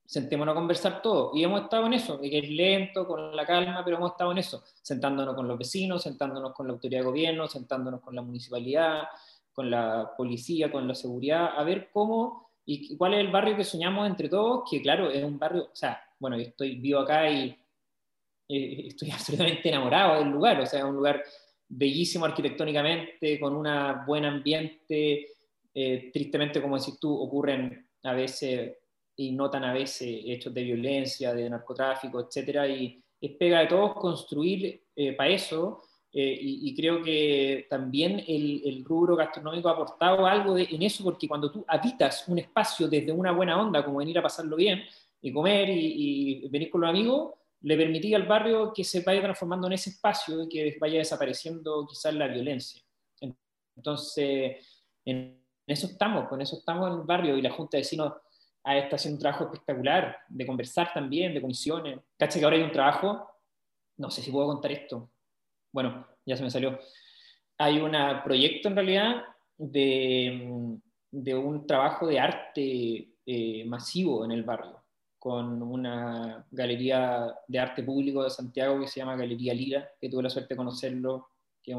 Sentémonos a conversar todo. Y hemos estado en eso, que es lento, con la calma, pero hemos estado en eso, sentándonos con los vecinos, sentándonos con la autoridad de gobierno, sentándonos con la municipalidad, con la policía, con la seguridad, a ver cómo y cuál es el barrio que soñamos entre todos, que claro, es un barrio, o sea, bueno, yo estoy vivo acá y estoy *laughs* absolutamente enamorado del lugar, o sea, es un lugar bellísimo arquitectónicamente, con un buen ambiente, eh, tristemente, como decís tú, ocurren a veces y notan a veces hechos de violencia, de narcotráfico, etcétera, y es pega de todos construir eh, para eso, eh, y, creo que también el, rubro gastronómico ha aportado algo en eso, porque cuando tú habitas un espacio desde una buena onda, como venir a pasarlo bien, y comer y, venir con los amigos, le permitía al barrio que se vaya transformando en ese espacio y que vaya desapareciendo quizás la violencia. Entonces, en eso estamos, con eso estamos en el barrio y la Junta de Vecinos está haciendo un trabajo espectacular de conversar también, de comisiones. Cacha que ahora hay un trabajo, no sé si puedo contar esto. Bueno, ya se me salió. Hay un proyecto en realidad de, de un trabajo de arte eh, masivo en el barrio, con una galería de arte público de Santiago que se llama Galería Lira, que tuve la suerte de conocerlo, que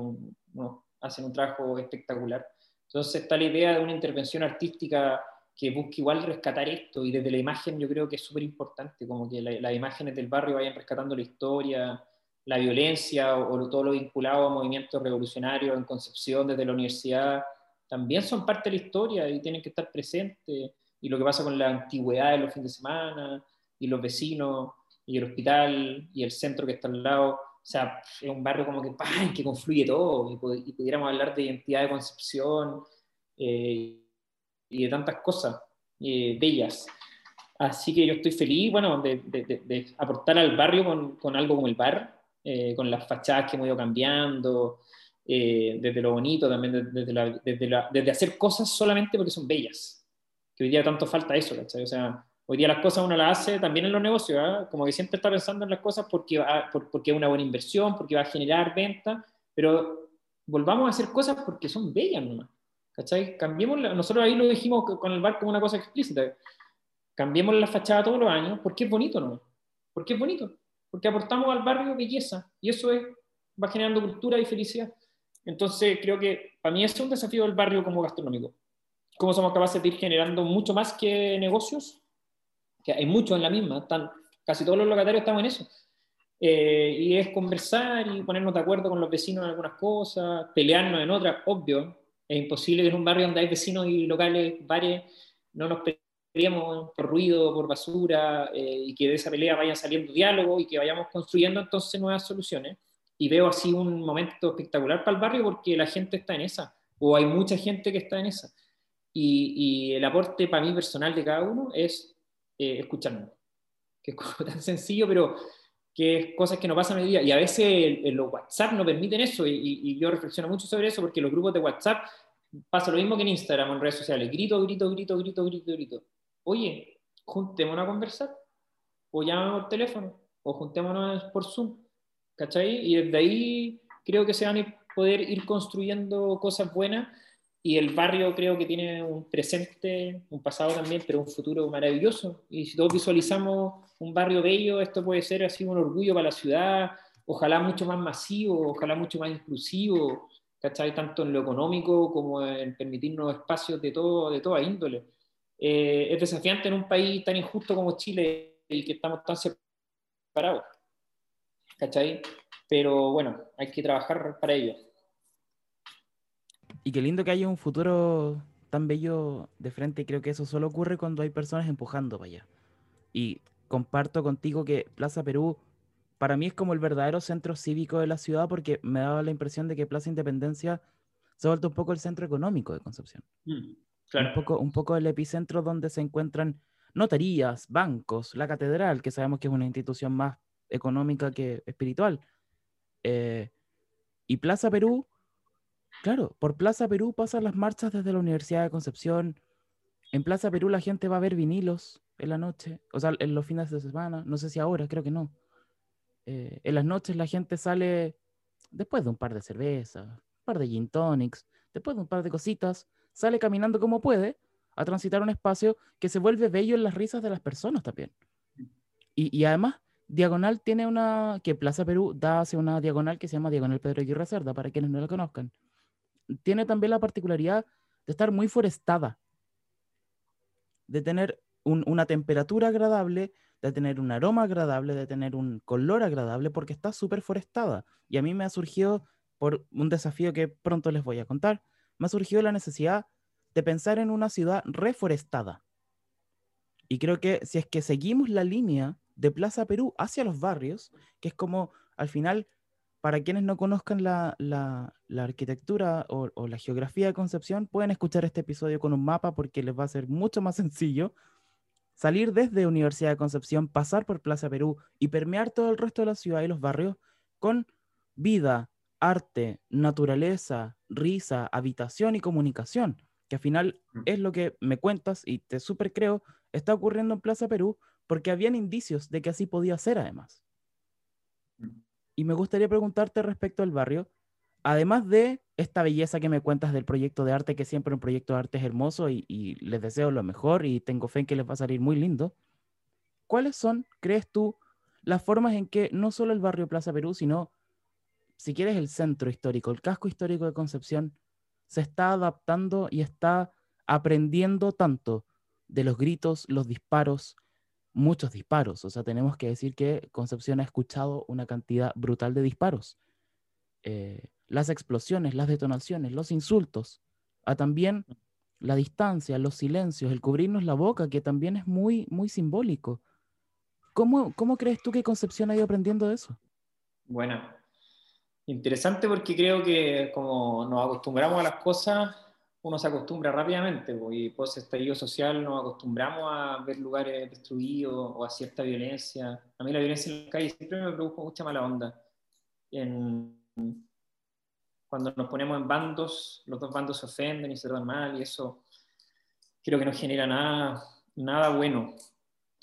hacen un trabajo espectacular entonces está la idea de una intervención artística que busque igual rescatar esto y desde la imagen yo creo que es súper importante, como que las imágenes del barrio vayan rescatando la historia, la violencia o, todo lo vinculado a movimientos revolucionarios en Concepción desde la universidad, también son parte de la historia y tienen que estar presentes. Y lo que pasa con la antigüedad de los fines de semana y los vecinos y el hospital y el centro que está al lado o sea, es un barrio como que, ¡pam! que confluye todo y, pudiéramos hablar de identidad de Concepción eh, y de tantas cosas eh, bellas. Así que yo estoy feliz, bueno, de, aportar al barrio con, con, algo como el bar, eh, con las fachadas que hemos ido cambiando, desde lo bonito, también desde, la, desde, hacer cosas solamente porque son bellas. Que hoy día tanto falta eso, ¿cachai? O sea, Hoy día las cosas uno las hace también en los negocios, ¿ah? como que siempre está pensando en las cosas porque, porque es una buena inversión, porque va a generar venta, pero volvamos a hacer cosas porque son bellas nomás. ¿Cachai? Cambiemos, nosotros ahí lo dijimos con el bar como una cosa explícita. Cambiemos la fachada todos los años porque es bonito, ¿no? Porque es bonito. Porque aportamos al barrio belleza y eso es, va generando cultura y felicidad. Entonces creo que para mí es un desafío del barrio como gastronómico. ¿Cómo somos capaces de ir generando mucho más que negocios? que hay muchos en la misma, están, casi todos los locatarios estamos en eso. Eh, y es conversar y ponernos de acuerdo con los vecinos en algunas cosas, pelearnos en otras, obvio. Es imposible que en un barrio donde hay vecinos y locales, bares, no nos peleemos por ruido, por basura, eh, y que de esa pelea vayan saliendo diálogo y que vayamos construyendo entonces nuevas soluciones. Y veo así un momento espectacular para el barrio porque la gente está en esa, o hay mucha gente que está en esa. Y, y el aporte para mí personal de cada uno es eh, escuchando. Que es *laughs* tan sencillo, pero que es cosas que no pasan hoy día. Y a veces los WhatsApp no permiten eso, y, yo reflexiono mucho sobre eso, porque los grupos de WhatsApp pasa lo mismo que en Instagram en redes sociales. Grito, grito, grito, grito, grito, grito. Oye, juntémonos a conversar, o llámanos por teléfono, o juntémonos por Zoom. ¿Cachai? Y desde ahí creo que se van a poder ir construyendo cosas buenas y el barrio creo que tiene un presente, un pasado también, pero un futuro maravilloso. Y si todos visualizamos un barrio bello, esto puede ser así un orgullo para la ciudad, ojalá mucho más masivo, ojalá mucho más inclusivo, ¿cachai? Tanto en lo económico como en permitirnos espacios de, todo, de toda índole. Eh, es desafiante en un país tan injusto como Chile y que estamos tan separados, ¿cachai? Pero bueno, hay que trabajar para ello
y qué lindo que haya un futuro tan bello de frente creo que eso solo ocurre cuando hay personas empujando para allá. Y comparto contigo que Plaza Perú para mí es como el verdadero centro cívico de la ciudad porque me daba la impresión de que Plaza Independencia se ha vuelto un poco el centro económico de Concepción. Mm, un, poco, un poco el epicentro donde se encuentran notarías, bancos, la catedral, que sabemos que es una institución más económica que espiritual. Eh, y Plaza Perú, claro, por Plaza Perú pasan las marchas desde la Universidad de Concepción. En Plaza Perú la gente va a ver vinilos en la noche, o sea, en los fines de semana, no sé si ahora, creo que no. Eh, en las noches la gente sale después de un par de cervezas, un par de gin tonics, después de un par de cositas, sale caminando como puede a transitar un espacio que se vuelve bello en las risas de las personas también. Y, además, Diagonal tiene una, que Plaza Perú da hacia una diagonal que se llama Diagonal Pedro Aguirre Cerda, para quienes no la conozcan. Tiene también la particularidad de estar muy forestada, de tener una temperatura agradable, de tener un aroma agradable, de tener un color agradable, porque está súper forestada. Y a mí me ha surgido, por un desafío que pronto les voy a contar, me ha surgido la necesidad de pensar en una ciudad reforestada. Y creo que si es que seguimos la línea de Plaza Perú hacia los barrios, que es como al final, para quienes no conozcan la, arquitectura o, o, la geografía de Concepción, pueden escuchar este episodio con un mapa porque les va a ser mucho más sencillo salir desde Universidad de Concepción, pasar por Plaza Perú y permear todo el resto de la ciudad y los barrios con vida, arte, naturaleza, risa, habitación y comunicación, que al final mm. es lo que me cuentas y te súper creo, está ocurriendo en Plaza Perú porque habían indicios de que así podía ser además. Mm. Y me gustaría preguntarte respecto al barrio, además de esta belleza que me cuentas del proyecto de arte, que siempre un proyecto de arte es hermoso y, les deseo lo mejor y tengo fe en que les va a salir muy lindo, ¿cuáles son, crees tú, las formas en que no solo el barrio Plaza Perú, sino, si quieres, el centro histórico, el casco histórico de Concepción, se está adaptando y está aprendiendo tanto de los gritos, los disparos, muchos disparos. O sea, tenemos que decir que Concepción ha escuchado una cantidad brutal de disparos. Eh, las explosiones, las detonaciones, los insultos, a también la distancia, los silencios, el cubrirnos la boca, que también es muy, muy simbólico. ¿Cómo, ¿Cómo crees tú que Concepción ha ido aprendiendo eso?
Bueno, interesante porque creo que como nos acostumbramos a las cosas, uno se acostumbra rápidamente, y post estallido social nos acostumbramos a ver lugares destruidos o a cierta violencia. A mí la violencia en la calle siempre me produjo mucha mala onda. En, cuando nos ponemos en bandos, los dos bandos se ofenden y se tratan mal y eso creo que no genera nada, nada bueno.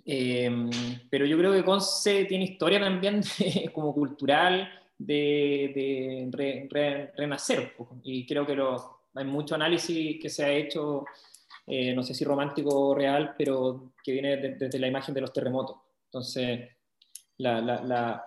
Em, pero yo creo que Conce tiene historia también *laughs* como cultural de, renacer y creo que hay mucho análisis que se ha hecho, eh, no sé si romántico o real, pero que viene desde la imagen de los terremotos. Entonces, la, la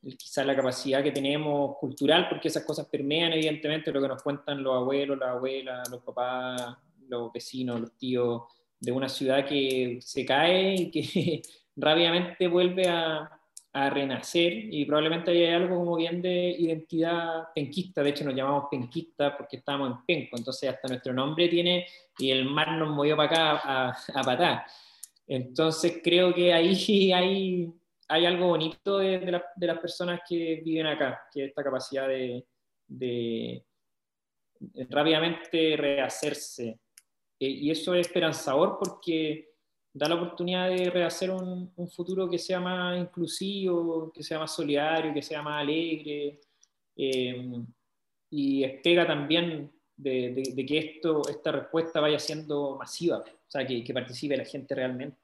quizás la capacidad que tenemos cultural, porque esas cosas permean evidentemente lo que nos cuentan los abuelos, las abuelas, los papás, los vecinos, los tíos, de una ciudad que se cae y que *laughs* rápidamente vuelve a, a renacer y probablemente haya algo como bien de identidad penquista, de hecho nos llamamos penquistas porque estamos en Penco, entonces hasta nuestro nombre tiene y el mar nos movió para acá a, a patar. Entonces creo que ahí *laughs* hay hay algo bonito de, las personas que viven acá, que es esta capacidad de, rápidamente rehacerse. Eh, y eso es esperanzador porque da la oportunidad de rehacer un, futuro que sea más inclusivo, que sea más solidario, que sea más alegre. Eh, y espera también de, que esto, esta respuesta vaya siendo masiva, o sea, que, que participe la gente realmente.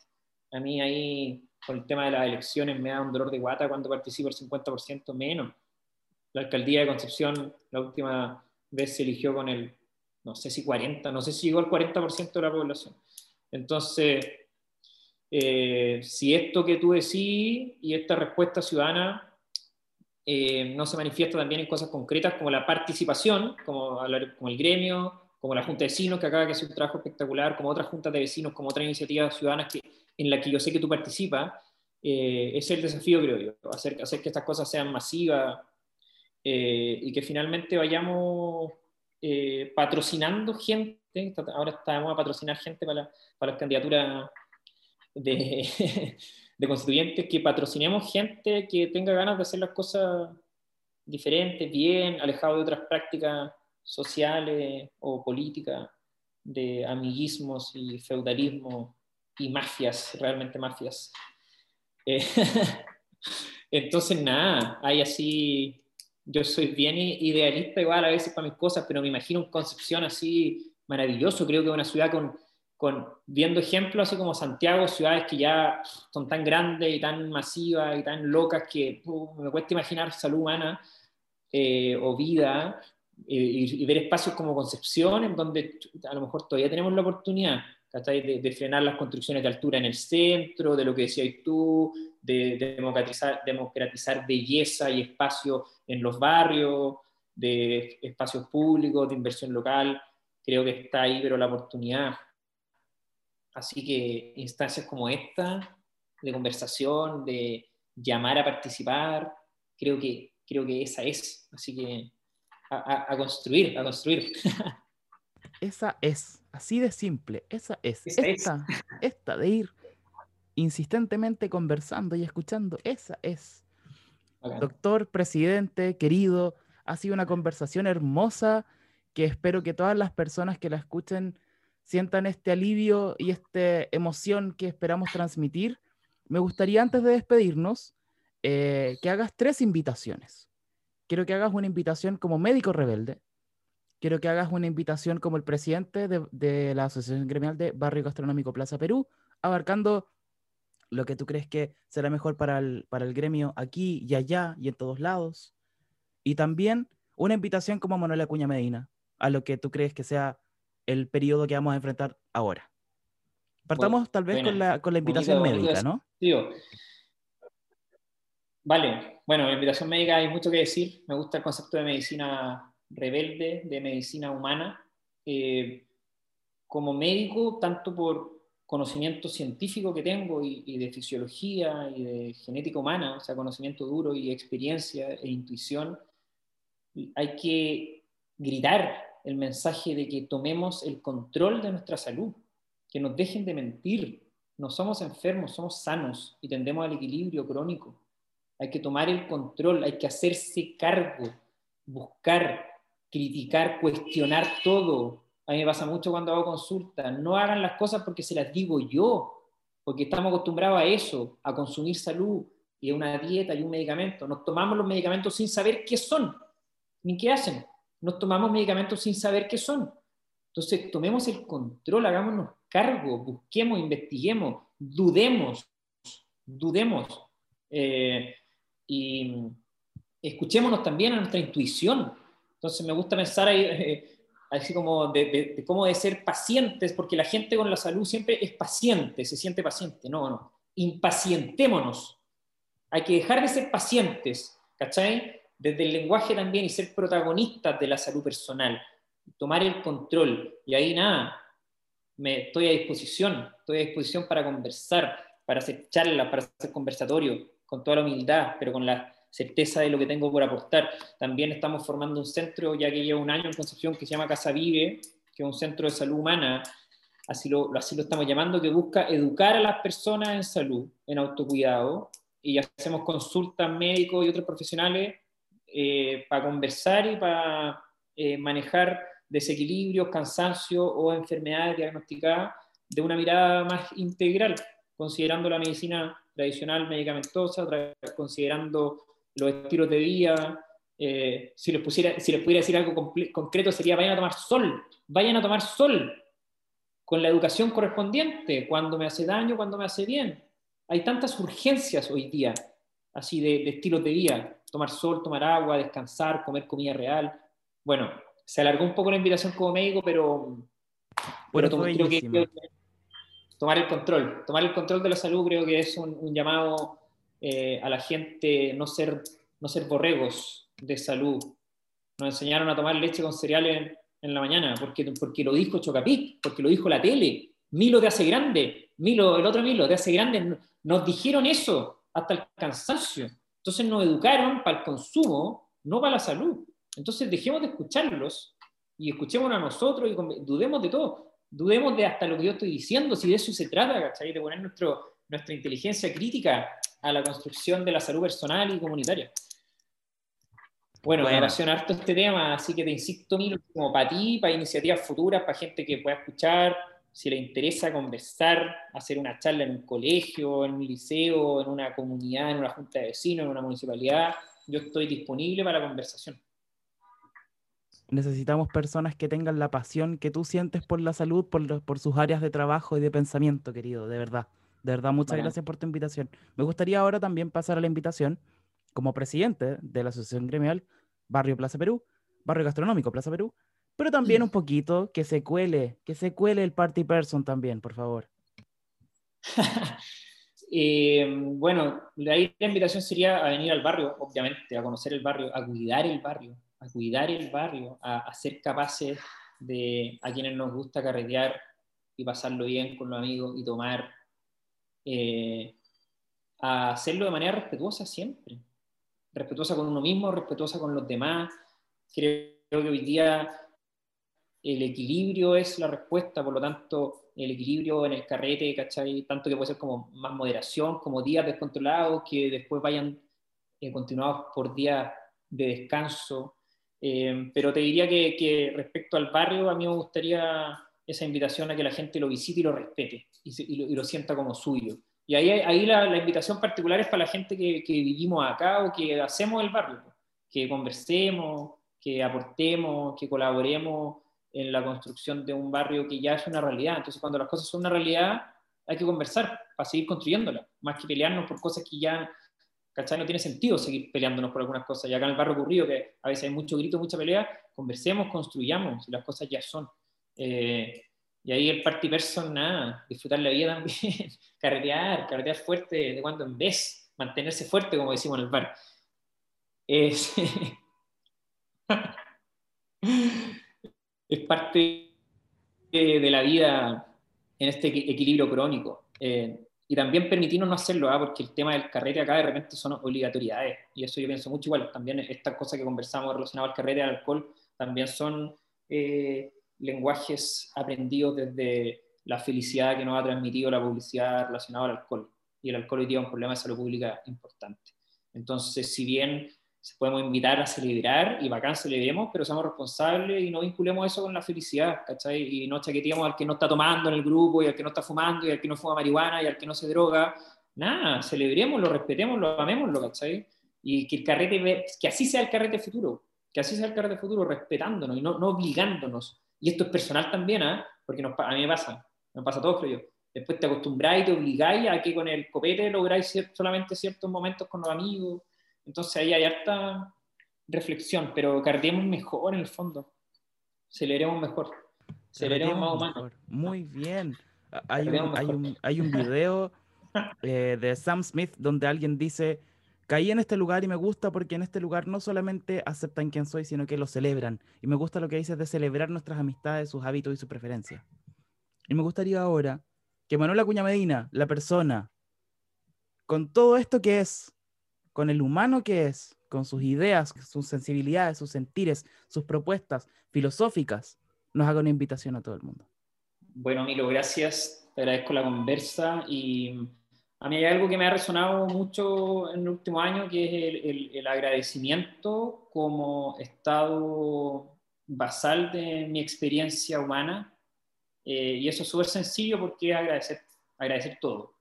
A mí ahí con el tema de las elecciones me da un dolor de guata cuando participo el 50% menos. La alcaldía de Concepción la última vez se eligió con el, no sé si 40, no sé si llegó al 40% de la población. Entonces, eh, si esto que tú decís y esta respuesta ciudadana eh, no se manifiesta también en cosas concretas como la participación, como, como el gremio, como la Junta de Vecinos, que acaba de hacer un trabajo espectacular, como otras juntas de vecinos, como otras iniciativas ciudadanas que en la que yo sé que tú participas, eh, es el desafío, creo yo, hacer, hacer que estas cosas sean masivas eh, y que finalmente vayamos eh, patrocinando gente, ahora estamos a patrocinar gente para, para las candidaturas de, *laughs* de constituyentes, que patrocinemos gente que tenga ganas de hacer las cosas diferentes, bien, alejado de otras prácticas sociales o políticas, de amiguismos y feudalismo y mafias, realmente mafias. Eh, *laughs* entonces, nada, hay así yo soy bien idealista igual a veces para mis cosas, pero me imagino un Concepción así maravilloso. Creo que una ciudad con, con, viendo ejemplos así como Santiago, ciudades que ya son tan grandes y tan masivas y tan locas que me cuesta imaginar salud humana eh, o vida eh, y, ver espacios como Concepción en donde a lo mejor todavía tenemos la oportunidad de, de, frenar las construcciones de altura en el centro, de lo que decías tú, de, democratizar, democratizar belleza y espacio en los barrios, de espacios públicos, de inversión local. Creo que está ahí, pero la oportunidad. Así que instancias como esta, de conversación, de llamar a participar, creo que, creo que esa es. Así que a, construir, a construir. *laughs*
Esa es, así de simple, esa es. esta, esta de ir insistentemente conversando y escuchando, esa es. Doctor, presidente, querido, ha sido una conversación hermosa que espero que todas las personas que la escuchen sientan este alivio y esta emoción que esperamos transmitir. Me gustaría antes de despedirnos eh, que hagas tres invitaciones. Quiero que hagas una invitación como médico rebelde. Quiero que hagas una invitación como el presidente de, la Asociación Gremial de Barrio Gastronómico Plaza Perú, abarcando lo que tú crees que será mejor para el, para el gremio aquí y allá y en todos lados. Y también una invitación como Manuel Acuña Medina a lo que tú crees que sea el periodo que vamos a enfrentar ahora. Partamos tal vez con, la, con la invitación médica, ¿no?
Vale, bueno, la invitación médica hay mucho que decir. Me gusta el concepto de medicina rebelde, de medicina humana. Eh, como médico, tanto por conocimiento científico que tengo y, de fisiología y de genética humana, o sea, conocimiento duro y experiencia e intuición, hay que gritar el mensaje de que tomemos el control de nuestra salud, que nos dejen de mentir. No somos enfermos, somos sanos y tendemos al equilibrio crónico. Hay que tomar el control, hay que hacerse cargo, buscar, criticar, cuestionar todo, a mí me pasa mucho cuando hago consulta, no hagan las cosas porque se las digo yo, porque estamos acostumbrados a eso, a consumir salud y una dieta y un medicamento. Nos tomamos los medicamentos sin saber qué son, ni qué hacen. Nos tomamos medicamentos sin saber qué son. Entonces, tomemos el control, hagámonos cargo, busquemos, investiguemos, dudemos, dudemos. Eh, y escuchémonos también a nuestra intuición. Entonces, me gusta pensar ahí. Eh, así como de, cómo de ser pacientes, porque la gente con la salud siempre es paciente, se siente paciente. No, no, impacientémonos. Hay que dejar de ser pacientes, ¿cachai? Desde el lenguaje también y ser protagonistas de la salud personal, tomar el control. Y ahí nada, me, estoy a disposición, estoy a disposición para conversar, para hacer charlas, para hacer conversatorio, con toda la humildad, pero con la certeza de lo que tengo por aportar. También estamos formando un centro, ya que lleva un año en Concepción, que se llama Casa Vive, que es un centro de salud humana, así lo, así lo estamos llamando, que busca educar a las personas en salud, en autocuidado, y hacemos consultas médicos y otros profesionales eh, para conversar y para eh, manejar desequilibrios, cansancio o enfermedades diagnosticadas de una mirada más integral, considerando la medicina tradicional medicamentosa, considerando los estilos de vida. Eh, si, les pusiera, pudiera decir algo concreto sería vayan a tomar sol, vayan a tomar sol con la educación correspondiente, cuando me hace daño, cuando me hace bien. Hay tantas urgencias hoy día, así de, estilos de vida, tomar sol, tomar agua, descansar, comer comida real. Bueno, se alargó un poco la invitación como médico, pero,
bueno, creo que,
tomar el control, tomar el control de la salud creo que es un llamado eh, a la gente no ser, no ser borregos de salud. Nos enseñaron a tomar leche con cereales en, la mañana, porque, porque lo dijo Chocapic, porque lo dijo la tele. Milo de hace grande, Milo, el otro Milo de hace grande, nos dijeron eso hasta el cansancio. Entonces nos educaron para el consumo, no para la salud. Entonces dejemos de escucharlos y escuchémonos a nosotros y dudemos de todo. Dudemos de hasta lo que yo estoy diciendo, si de eso se trata, ¿cachai? De poner nuestro, nuestra inteligencia crítica a la construcción de la salud personal y comunitaria. Bueno, me apasiona harto este tema, así que te insisto, Milo, como para ti, para iniciativas futuras, para gente que pueda escuchar, si le interesa conversar, hacer una charla en un colegio, en un liceo, en una comunidad, en una junta de vecinos, en una municipalidad, yo estoy disponible para la conversación.
Necesitamos personas que tengan la pasión que tú sientes por la salud, por, por sus áreas de trabajo y de pensamiento, querido, de verdad. De verdad, muchas gracias por tu invitación. Me gustaría ahora también pasar a la invitación como presidente de la Asociación Gremial Barrio Plaza Perú, Barrio Gastronómico Plaza Perú, pero también un poquito que se cuele, que se cuele el party person también, por favor. *laughs*
Eh, bueno, ahí la invitación sería a venir al barrio, obviamente, a conocer el barrio, a cuidar el barrio, a cuidar el barrio, a, ser capaces de, a quienes nos gusta carretear y pasarlo bien con los amigos y tomar, eh, a hacerlo de manera respetuosa siempre respetuosa con uno mismo, respetuosa con los demás. Creo que hoy día el equilibrio es la respuesta, por lo tanto, el equilibrio en el carrete, ¿cachai? Tanto que puede ser como más moderación, como días descontrolados, que después vayan eh, continuados por días de descanso. Eh, pero te diría que, respecto al barrio, a mí me gustaría esa invitación a que la gente lo visite y lo respete y lo sienta como suyo. Y ahí, ahí la, invitación particular es para la gente que, vivimos acá o que hacemos el barrio, que conversemos, que aportemos, que colaboremos en la construcción de un barrio que ya es una realidad. Entonces, cuando las cosas son una realidad, hay que conversar para seguir construyéndola, más que pelearnos por cosas que ya, ¿cachai? No tiene sentido seguir peleándonos por algunas cosas. Y acá en el barrio ocurrido, que a veces hay mucho grito, mucha pelea, conversemos, construyamos, y las cosas ya son. Eh, y ahí el party person, nada, disfrutar la vida también, *laughs* carretear, carretear fuerte de cuando en vez, mantenerse fuerte, como decimos en el bar. Es, *laughs* es parte de la vida en este equilibrio crónico. Eh, y también permitirnos no hacerlo, ¿ah? porque el tema del carrete acá de repente son obligatoriedades. Y eso yo pienso mucho igual. También estas cosas que conversamos relacionadas al carrete y al alcohol también son eh, lenguajes aprendidos desde la felicidad que nos ha transmitido la publicidad relacionada al alcohol. Y el alcohol hoy día es un problema de salud pública importante. Entonces, si bien podemos invitar a celebrar y bacán celebremos, pero seamos responsables y no vinculemos eso con la felicidad, ¿cachai? Y no chaqueteamos al que no está tomando en el grupo y al que no está fumando y al que no fuma marihuana y al que no se droga. Nada, celebremos, lo respetemos, lo amemos, lo, ¿cachai? Y que el carrete, que así sea el carrete futuro, que así sea el carrete futuro, respetándonos y no, no obligándonos y esto es personal también, ¿ah? porque a mí me pasa, me pasa a todos, creo yo. Después te acostumbráis, te obligáis a que con el copete lográis solamente ciertos momentos con los amigos. Entonces ahí hay harta reflexión, pero cardiemos mejor en el fondo. Celebremos mejor. Celebremos más humanos.
Muy bien. Hay un, hay un, hay, un, video *laughs* eh, de Sam Smith donde alguien dice caí en este lugar y me gusta porque en este lugar no solamente aceptan quién soy, sino que lo celebran. Y me gusta lo que dices de celebrar nuestras amistades, sus hábitos y sus preferencias. Y me gustaría ahora que Manuel Acuña Medina, la persona, con todo esto que es, con el humano que es, con sus ideas, sus sensibilidades, sus sentires, sus propuestas filosóficas, nos haga una invitación a todo el mundo.
Bueno, Milo, gracias. Te agradezco la conversa y a mí hay algo que me ha resonado mucho en el último año, que es el, agradecimiento como estado basal de mi experiencia humana. Eh, y eso es súper sencillo porque es agradecer, agradecer todo.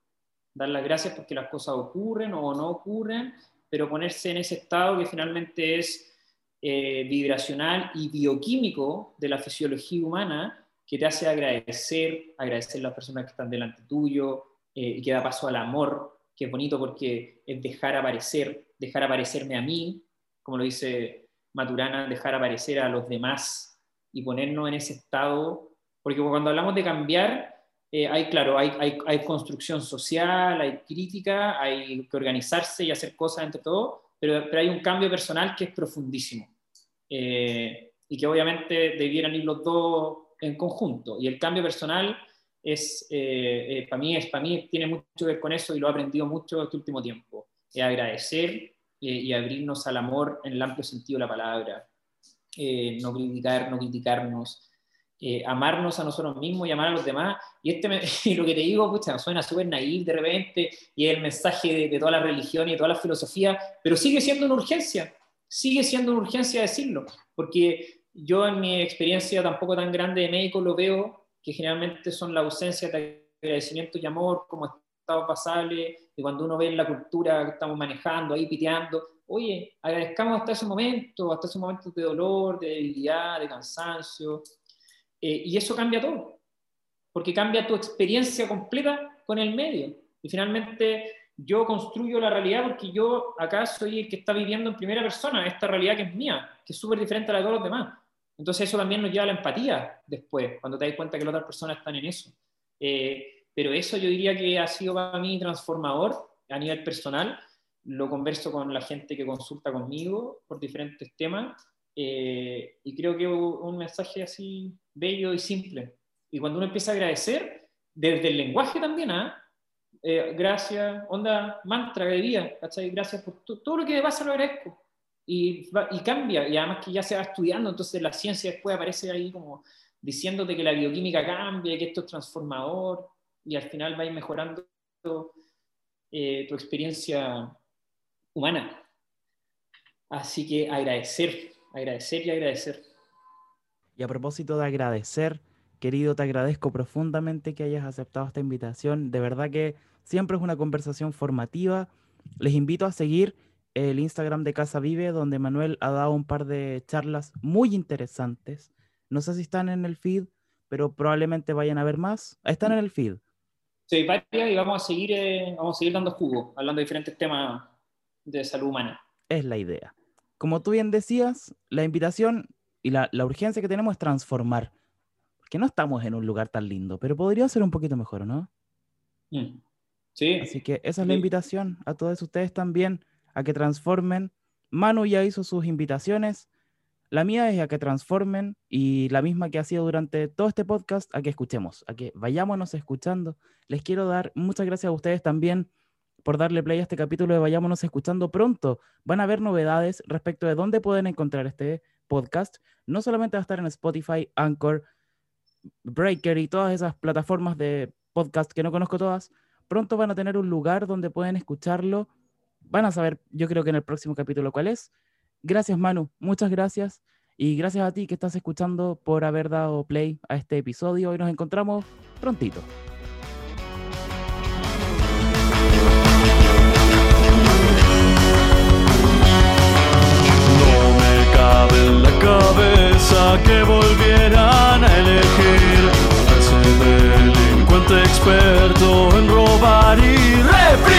Dar las gracias porque las cosas ocurren o no ocurren, pero ponerse en ese estado que finalmente es eh, vibracional y bioquímico de la fisiología humana que te hace agradecer, agradecer a las personas que están delante tuyo, eh, que da paso al amor, que es bonito porque es dejar aparecer, dejar aparecerme a mí, como lo dice Maturana, dejar aparecer a los demás y ponernos en ese estado, porque cuando hablamos de cambiar, eh, hay, claro, hay, construcción social, hay crítica, hay que organizarse y hacer cosas entre todos, pero, pero hay un cambio personal que es profundísimo eh, y que obviamente debieran ir los dos en conjunto. Y el cambio personal es, eh, eh, para, mí, es, para mí tiene mucho que ver con eso y lo he aprendido mucho este último tiempo. Es agradecer y abrirnos al amor en el amplio sentido de la palabra. no criticar, no criticarnos, eh, amarnos a nosotros mismos y amar a los demás. Y, este *laughs* lo que te digo, pucha, suena súper naive de repente, y es el mensaje de, de, toda la religión y de toda la filosofía, pero sigue siendo una urgencia, sigue siendo una urgencia decirlo, porque yo en mi experiencia tampoco tan grande de médico lo veo, que generalmente son la ausencia de agradecimiento y amor como estado pasable, y cuando uno ve la cultura que estamos manejando, ahí piteando, oye, agradezcamos hasta ese momento, hasta ese momento de dolor, de debilidad, de cansancio, eh, y eso cambia todo, porque cambia tu experiencia completa con el medio. Y finalmente yo construyo la realidad porque yo acá soy el que está viviendo en primera persona esta realidad que es mía, que es súper diferente a la de todos los demás. Entonces eso también nos lleva a la empatía después, cuando te das cuenta que las otras personas están en eso. Eh, pero eso yo diría que ha sido para mí transformador a nivel personal. Lo converso con la gente que consulta conmigo por diferentes temas eh, y creo que un mensaje así bello y simple. Y cuando uno empieza a agradecer, desde el lenguaje también, ¿ah? Eh, gracias, onda, mantra día, ¿cachai? Gracias por todo lo que me pasa, lo agradezco. Y, y, cambia, y además que ya se va estudiando, entonces la ciencia después aparece ahí como diciéndote que la bioquímica cambia, que esto es transformador, y al final va a ir mejorando eh, tu experiencia humana. Así que agradecer, agradecer y agradecer.
Y a propósito de agradecer, querido, te agradezco profundamente que hayas aceptado esta invitación. De verdad que siempre es una conversación formativa. Les invito a seguir el Instagram de Casa Vive, donde Manuel ha dado un par de charlas muy interesantes. No sé si están en el feed, pero probablemente vayan a ver más. Están en el feed.
Sí, varias y vamos a seguir, eh, vamos a seguir dando jugo, hablando de diferentes temas de salud humana.
Es la idea. Como tú bien decías, la invitación y la, urgencia que tenemos es transformar. Porque no estamos en un lugar tan lindo, pero podría ser un poquito mejor, ¿no?
Mm. Sí.
Así que esa es la invitación a todos ustedes también a que transformen. Manu ya hizo sus invitaciones. La mía es a que transformen y la misma que ha sido durante todo este podcast, a que escuchemos, a que vayámonos escuchando. Les quiero dar muchas gracias a ustedes también por darle play a este capítulo de Vayámonos escuchando pronto. Van a haber novedades respecto de dónde pueden encontrar este podcast. No solamente va a estar en Spotify, Anchor, Breaker y todas esas plataformas de podcast que no conozco todas. Pronto van a tener un lugar donde pueden escucharlo. Van a saber, yo creo que en el próximo capítulo cuál es. Gracias, Manu. Muchas gracias. Y gracias a ti que estás escuchando por haber dado play a este episodio. Y nos encontramos prontito.
en la cabeza que volvieran a elegir. Ese delincuente experto en robar y reprimir.